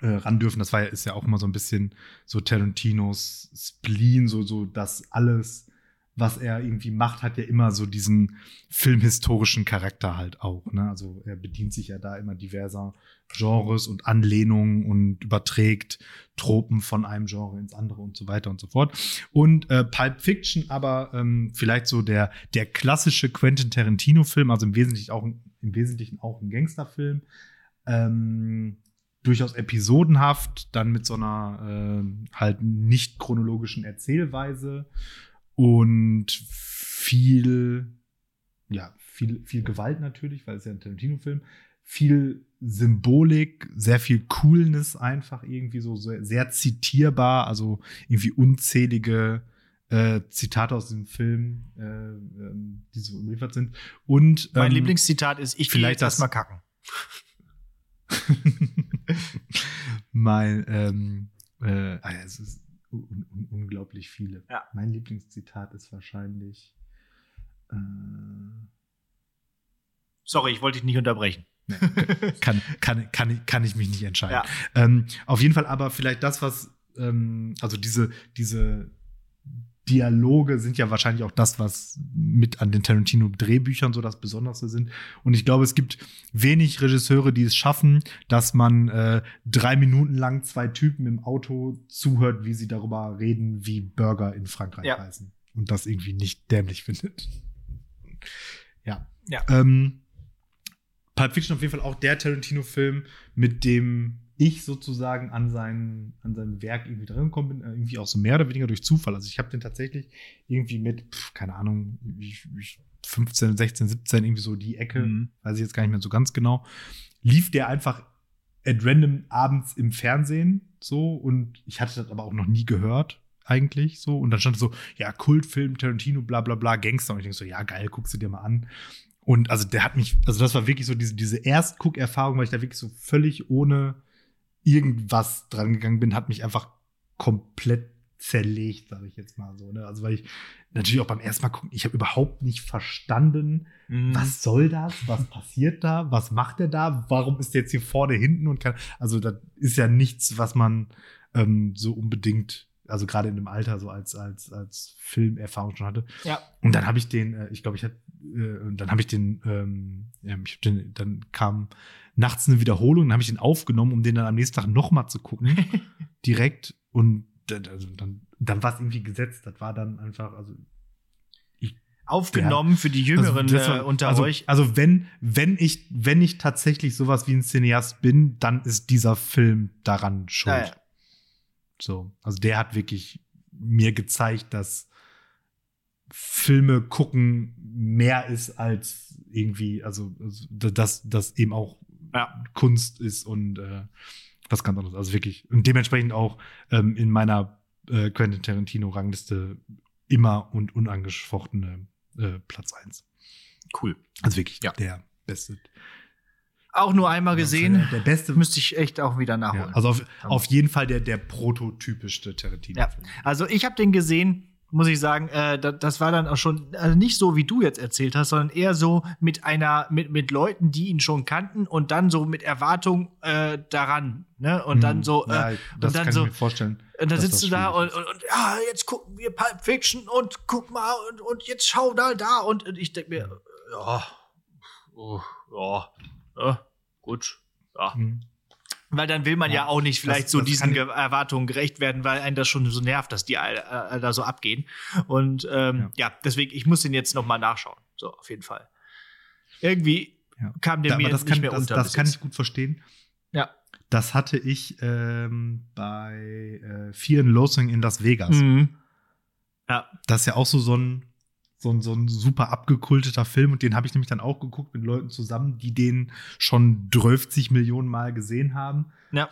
äh, ran dürfen. Das war ja, ist ja auch immer so ein bisschen so Tarantinos Spleen, so, so das alles, was er irgendwie macht, hat ja immer so diesen filmhistorischen Charakter halt auch. Ne? Also er bedient sich ja da immer diverser Genres und Anlehnungen und überträgt Tropen von einem Genre ins andere und so weiter und so fort. Und äh, Pulp Fiction aber ähm, vielleicht so der, der klassische Quentin Tarantino-Film, also im Wesentlichen auch, im Wesentlichen auch ein Gangsterfilm. Ähm, durchaus episodenhaft, dann mit so einer äh, halt nicht chronologischen Erzählweise und viel, ja, viel, viel Gewalt natürlich, weil es ja ein Tarantino-Film, viel Symbolik, sehr viel Coolness einfach irgendwie so sehr, sehr zitierbar, also irgendwie unzählige äh, Zitate aus dem Film, äh, ähm, die so überliefert sind. Und Mein ähm, Lieblingszitat ist, ich vielleicht das- erstmal kacken. (laughs) mein, ähm, äh, ja, es ist un un unglaublich viele. Ja. Mein Lieblingszitat ist wahrscheinlich. Äh, Sorry, ich wollte dich nicht unterbrechen. (laughs) kann, kann, kann, ich- kann ich mich nicht entscheiden. Ja. Ähm, auf jeden Fall aber vielleicht das, was, ähm, also diese, diese Dialoge sind ja wahrscheinlich auch das, was mit an den Tarantino-Drehbüchern so das Besonderste sind. Und ich glaube, es gibt wenig Regisseure, die es schaffen, dass man äh, drei Minuten lang zwei Typen im Auto zuhört, wie sie darüber reden, wie Burger in Frankreich Ja. heißen. Und das irgendwie nicht dämlich findet. Ja. Ja. Ähm, Pulp Fiction auf jeden Fall auch der Tarantino-Film, mit dem ich sozusagen an sein, an sein Werk irgendwie dran gekommen bin, äh, irgendwie auch so mehr oder weniger durch Zufall. Also ich habe den tatsächlich irgendwie mit, pf, keine Ahnung, ich, ich 15, 16, 17, irgendwie so die Ecke, Mhm. weiß ich jetzt gar nicht mehr so ganz genau, lief der einfach at random abends im Fernsehen so und ich hatte das aber auch noch nie gehört eigentlich so und dann stand so ja Kultfilm Tarantino bla bla bla Gangster und ich denke so ja geil guckst du dir mal an und also der hat mich also das war wirklich so diese diese Erstguckerfahrung weil ich da wirklich so völlig ohne irgendwas dran gegangen bin hat mich einfach komplett zerlegt sage ich jetzt mal so ne also weil ich natürlich auch beim ersten Mal gucken ich habe überhaupt nicht verstanden Mhm. was soll das? Was passiert da? Was macht er da? Warum ist er jetzt hier vorne, hinten und kann. Also, das ist ja nichts, was man ähm, so unbedingt, also gerade in dem Alter, so als, als, als Filmerfahrung schon hatte. Ja. Und dann habe ich den, äh, ich glaube, ich hatte, äh, dann habe ich den, ähm, ja, ich hab den, dann kam nachts eine Wiederholung, dann habe ich den aufgenommen, um den dann am nächsten Tag nochmal zu gucken. (laughs) direkt. Und dann, also dann, dann war es irgendwie gesetzt. Das war dann einfach, also Aufgenommen für die Jüngeren also war- äh, unter also, euch. Also wenn, wenn ich, wenn ich tatsächlich sowas wie ein Cineast bin, dann ist dieser Film daran schuld. Ja, ja. So, also der hat wirklich mir gezeigt, dass Filme gucken mehr ist als irgendwie, also, also dass das eben auch Ja. Kunst ist und äh, was ganz anderes. Also wirklich und dementsprechend auch ähm, in meiner äh, Quentin Tarantino Rangliste immer und unangefochtene äh, Platz 1. Cool. Also wirklich Ja. der beste. Auch nur einmal gesehen. Der beste. Müsste ich echt auch wieder nachholen. ja, also auf, auf jeden Fall der, der prototypischste Tarantino. Ja. Also ich habe den gesehen, muss ich sagen, äh, da, das war dann auch schon also nicht so, wie du jetzt erzählt hast, sondern eher so mit einer, mit, mit Leuten, die ihn schon kannten und dann so mit Erwartung äh, daran. Ne? Und dann so, Hm. ja, äh, das und dann kann so, ich mir vorstellen. und dann sitzt das du da und, und, und ja, jetzt gucken wir Pulp Fiction und guck mal und, und jetzt schau da, da und, und ich denke mir, ja, oh, ja, ja, gut, ja. Hm. Weil dann will man ja, Ja, auch nicht vielleicht das- so das diesen Ge- Erwartungen gerecht werden, weil einen das schon so nervt, dass die äh, da so abgehen. Und ähm, ja. deswegen, ich muss den jetzt noch mal nachschauen. So, auf jeden Fall. Irgendwie Ja. kam der Da- mir aber das nicht kann, mehr das, unter. das kann ich gut verstehen. Ja. Das hatte ich ähm, bei äh, Fear and Loathing in Las Vegas. Mhm. Ja. Das ist ja auch so, so ein so ein, so ein super abgekulteter Film und den habe ich nämlich dann auch geguckt mit Leuten zusammen, die den schon 12 Millionen Mal gesehen haben. Ja.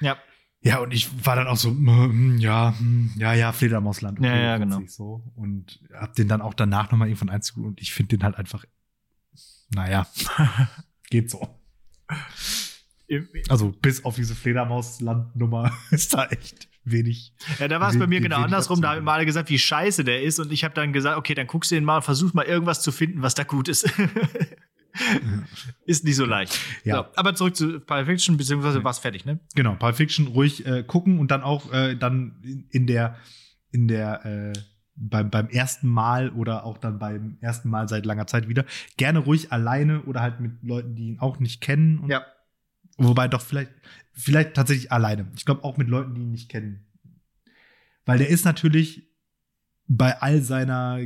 Ja. Ja, und ich war dann auch so, hm, ja, hm, ja, ja, Fledermausland. Ja, ja, witzig genau. So. Und hab den dann auch danach nochmal irgendwann einzugucken und ich finde den halt einfach, naja, (laughs) geht so. Also bis auf diese Fledermausland-Nummer (laughs) ist da echt wenig. Ja, da war es bei mir genau andersrum. Da haben wir alle gesagt, wie scheiße der ist. Und ich habe dann gesagt, okay, dann guckst du den mal versuch mal irgendwas zu finden, was da gut ist. (laughs) ist nicht so leicht. Ja. So, aber zurück zu Pulp Fiction, beziehungsweise war es fertig, ne? Genau, Pulp Fiction ruhig äh, gucken und dann auch äh, dann in, der, in der, äh, beim, beim ersten Mal oder auch dann beim ersten Mal seit langer Zeit wieder. Gerne ruhig alleine oder halt mit Leuten, die ihn auch nicht kennen. Und, Ja. Wobei doch vielleicht, vielleicht tatsächlich alleine. Ich glaube auch mit Leuten, die ihn nicht kennen. Weil der ist natürlich bei all seiner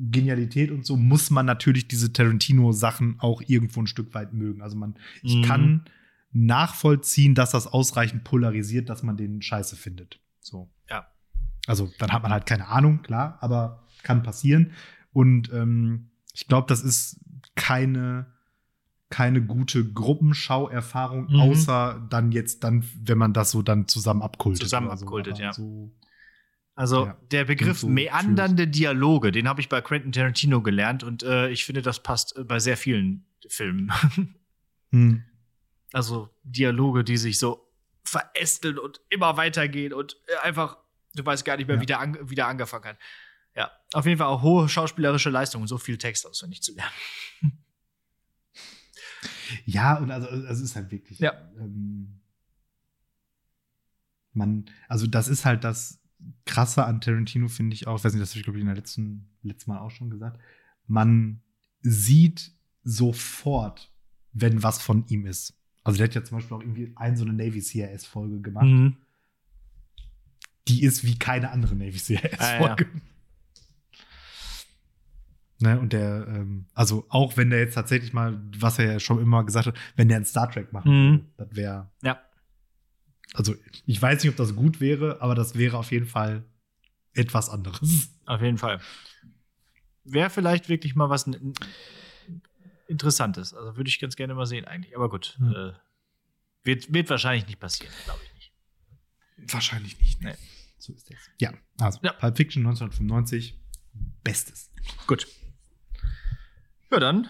Genialität und so muss man natürlich diese Tarantino-Sachen auch irgendwo ein Stück weit mögen. Also man, ich Mhm. kann nachvollziehen, dass das ausreichend polarisiert, dass man den scheiße findet. So. Ja. Also dann hat man halt keine Ahnung, klar, aber kann passieren. Und ähm, ich glaube, das ist keine keine gute Gruppenschauerfahrung, Mhm. außer dann jetzt dann, wenn man das so dann zusammen abkultet. Zusammen so. abkultet, Aber ja. So, Also Ja. der Begriff so meandernde Dialoge, den habe ich bei Quentin Tarantino gelernt und äh, ich finde, das passt äh, bei sehr vielen Filmen. (laughs) hm. Also Dialoge, die sich so verästeln und immer weitergehen und äh, einfach, du weißt gar nicht mehr, Ja. wie der an, wieder angefangen hat. Ja, auf jeden Fall auch hohe schauspielerische Leistung und so viel Text auswendig zu lernen. (laughs) Ja, und also es ist halt wirklich. Ja. Ähm, man, also das ist halt das Krasse an Tarantino, finde ich auch. Ich weiß nicht, das habe ich, glaube ich, in der letzten, letzten Mal auch schon gesagt. Man sieht sofort, wenn was von ihm ist. Also der hat ja zum Beispiel auch irgendwie ein so eine Navy CIS-Folge gemacht. Mhm. Die ist wie keine andere Navy CIS-Folge. Ne, und der, ähm, also auch wenn der jetzt tatsächlich mal, was er ja schon immer gesagt hat, wenn der ein Star Trek machen Mhm. würde, das wäre, Ja. also ich weiß nicht, ob das gut wäre, aber das wäre auf jeden Fall etwas anderes. Auf jeden Fall. Wäre vielleicht wirklich mal was Interessantes. Also würde ich ganz gerne mal sehen, eigentlich. Aber gut. Hm. Äh, Wird, wird wahrscheinlich nicht passieren, glaube ich nicht. Wahrscheinlich nicht. Nee. So ist das. Ja, also ja. Pulp Fiction 1995, Bestes. Gut. Ja, dann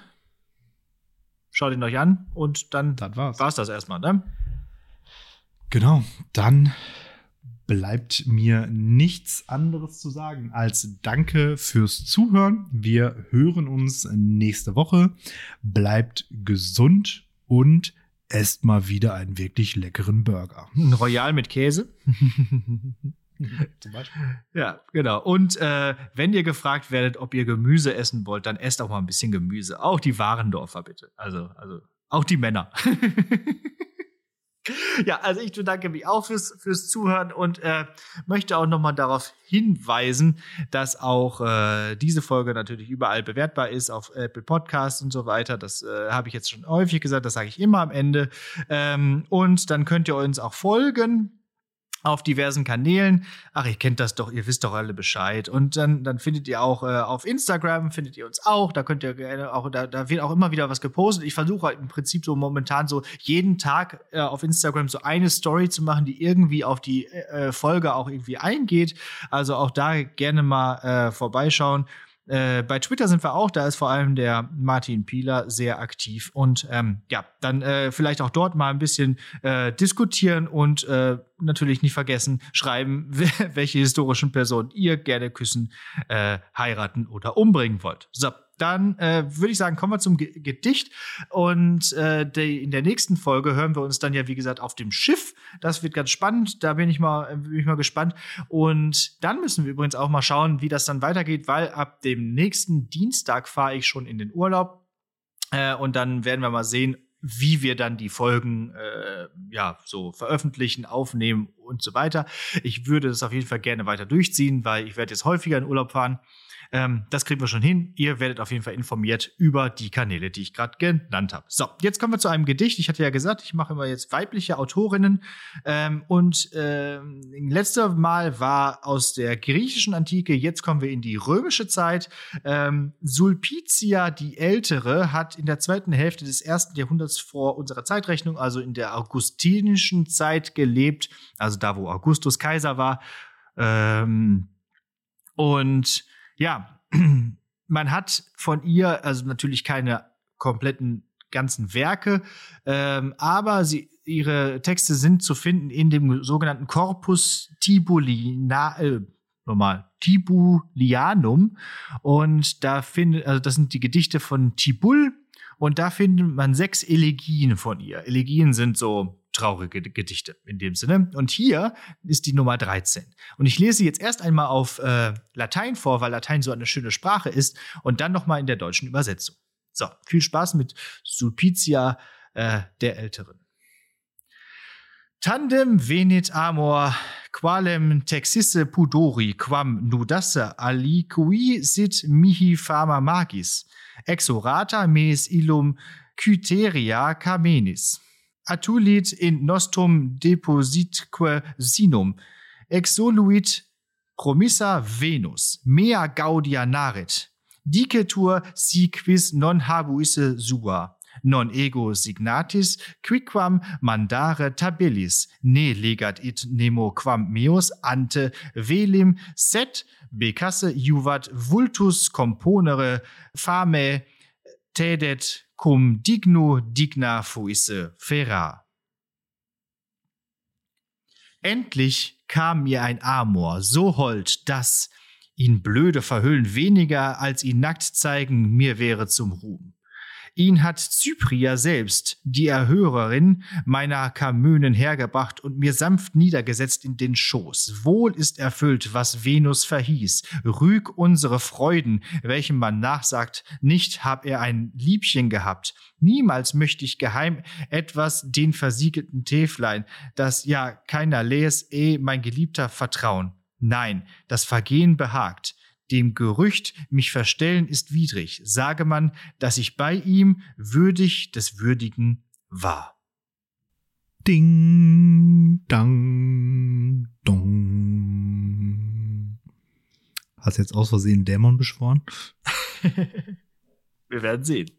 schaut ihn euch an und dann das war's. war's das erstmal, ne? Genau, dann bleibt mir nichts anderes zu sagen als Danke fürs Zuhören. Wir hören uns nächste Woche. Bleibt gesund und esst mal wieder einen wirklich leckeren Burger. Ein Royal mit Käse. (laughs) (laughs) Zum Beispiel. Ja, genau. Und äh, wenn ihr gefragt werdet, ob ihr Gemüse essen wollt, dann esst auch mal ein bisschen Gemüse. Auch die Warendorfer bitte. Also, also auch die Männer. (laughs) ja, also ich bedanke mich auch fürs, fürs Zuhören und äh, möchte auch nochmal darauf hinweisen, dass auch äh, diese Folge natürlich überall bewertbar ist, auf Apple Podcasts und so weiter. Das äh, habe ich jetzt schon häufig gesagt, das sage ich immer am Ende. Ähm, und dann könnt ihr uns auch folgen auf diversen Kanälen. Ach, ihr kennt das doch, ihr wisst doch alle Bescheid. Und dann, dann findet ihr auch äh, auf Instagram, findet ihr uns auch. Da könnt ihr gerne auch, da, da wird auch immer wieder was gepostet. Ich versuche halt im Prinzip so momentan so jeden Tag äh, auf Instagram so eine Story zu machen, die irgendwie auf die äh, Folge auch irgendwie eingeht. Also auch da gerne mal äh, vorbeischauen. Äh, bei Twitter sind wir auch, da ist vor allem der Martin Pieler sehr aktiv. Und ähm, ja, dann äh, vielleicht auch dort mal ein bisschen äh, diskutieren und äh, natürlich nicht vergessen, schreiben, (laughs) welche historischen Personen ihr gerne küssen, äh, heiraten oder umbringen wollt. So, dann äh, würde ich sagen, kommen wir zum G Gedicht. Und äh, die, in der nächsten Folge hören wir uns dann ja, wie gesagt, auf dem Schiff. Das wird ganz spannend. Da bin ich mal, bin ich mal gespannt. Und dann müssen wir übrigens auch mal schauen, wie das dann weitergeht, weil ab dem nächsten Dienstag fahre ich schon in den Urlaub. Äh, und dann werden wir mal sehen, wie wir dann die Folgen äh, ja so veröffentlichen, aufnehmen und so weiter. Ich würde das auf jeden Fall gerne weiter durchziehen, weil ich werde jetzt häufiger in Urlaub fahren. Ähm, das kriegen wir schon hin. Ihr werdet auf jeden Fall informiert über die Kanäle, die ich gerade genannt habe. So, jetzt kommen wir zu einem Gedicht. Ich hatte ja gesagt, ich mache immer jetzt weibliche Autorinnen. Ähm, und ähm, letzte Mal war aus der griechischen Antike, jetzt kommen wir in die römische Zeit. Ähm, Sulpicia die Ältere hat in der zweiten Hälfte des ersten Jahrhunderts vor unserer Zeitrechnung, also in der augustinischen Zeit gelebt, also da, wo Augustus Kaiser war. Ähm, und ja, (clears throat) man hat von ihr also natürlich keine kompletten ganzen Werke, ähm, aber sie, ihre Texte sind zu finden in dem sogenannten Corpus Tibulina, äh, nochmal, Tibulianum. Und da findet, also das sind die Gedichte von Tibul und da findet man sechs Elegien von ihr. Elegien sind so traurige Gedichte in dem Sinne. Und hier ist die Nummer 13. Und ich lese sie jetzt erst einmal auf äh, Latein vor, weil Latein so eine schöne Sprache ist, und dann nochmal in der deutschen Übersetzung. So, viel Spaß mit Sulpicia äh, der Älteren. Tandem venit amor, qualem texisse pudori, quam nudasse aliqui sit mihi fama magis, exorata mes illum cyteria camenis atulit in nostrum depositque sinum, exoluit promissa Venus, mea gaudia narit, dicetur si quis non habuisse sua, non ego signatis, quicquam mandare tabilis, ne legat it nemo quam meus ante velim, set becasse juvat vultus componere fame tedet cum digno digna fuisse fera. Endlich kam mir ein Amor, so hold, dass ihn blöde verhüllen weniger als ihn nackt zeigen mir wäre zum Ruhm. Ihn hat Cypria selbst, die Erhörerin meiner Kamönen hergebracht und mir sanft niedergesetzt in den Schoß. Wohl ist erfüllt, was Venus verhieß. Rüg unsere Freuden, welchem man nachsagt, nicht hab er ein Liebchen gehabt. Niemals möchte ich geheim etwas den versiegelten Täflein, das ja keiner les, eh mein Geliebter vertrauen. Nein, das Vergehen behagt. Dem Gerücht, mich verstellen, ist widrig. Sage man, dass ich bei ihm würdig des Würdigen war. Ding, dang, dong. Hast du jetzt aus Versehen Dämon beschworen? (laughs) Wir werden sehen.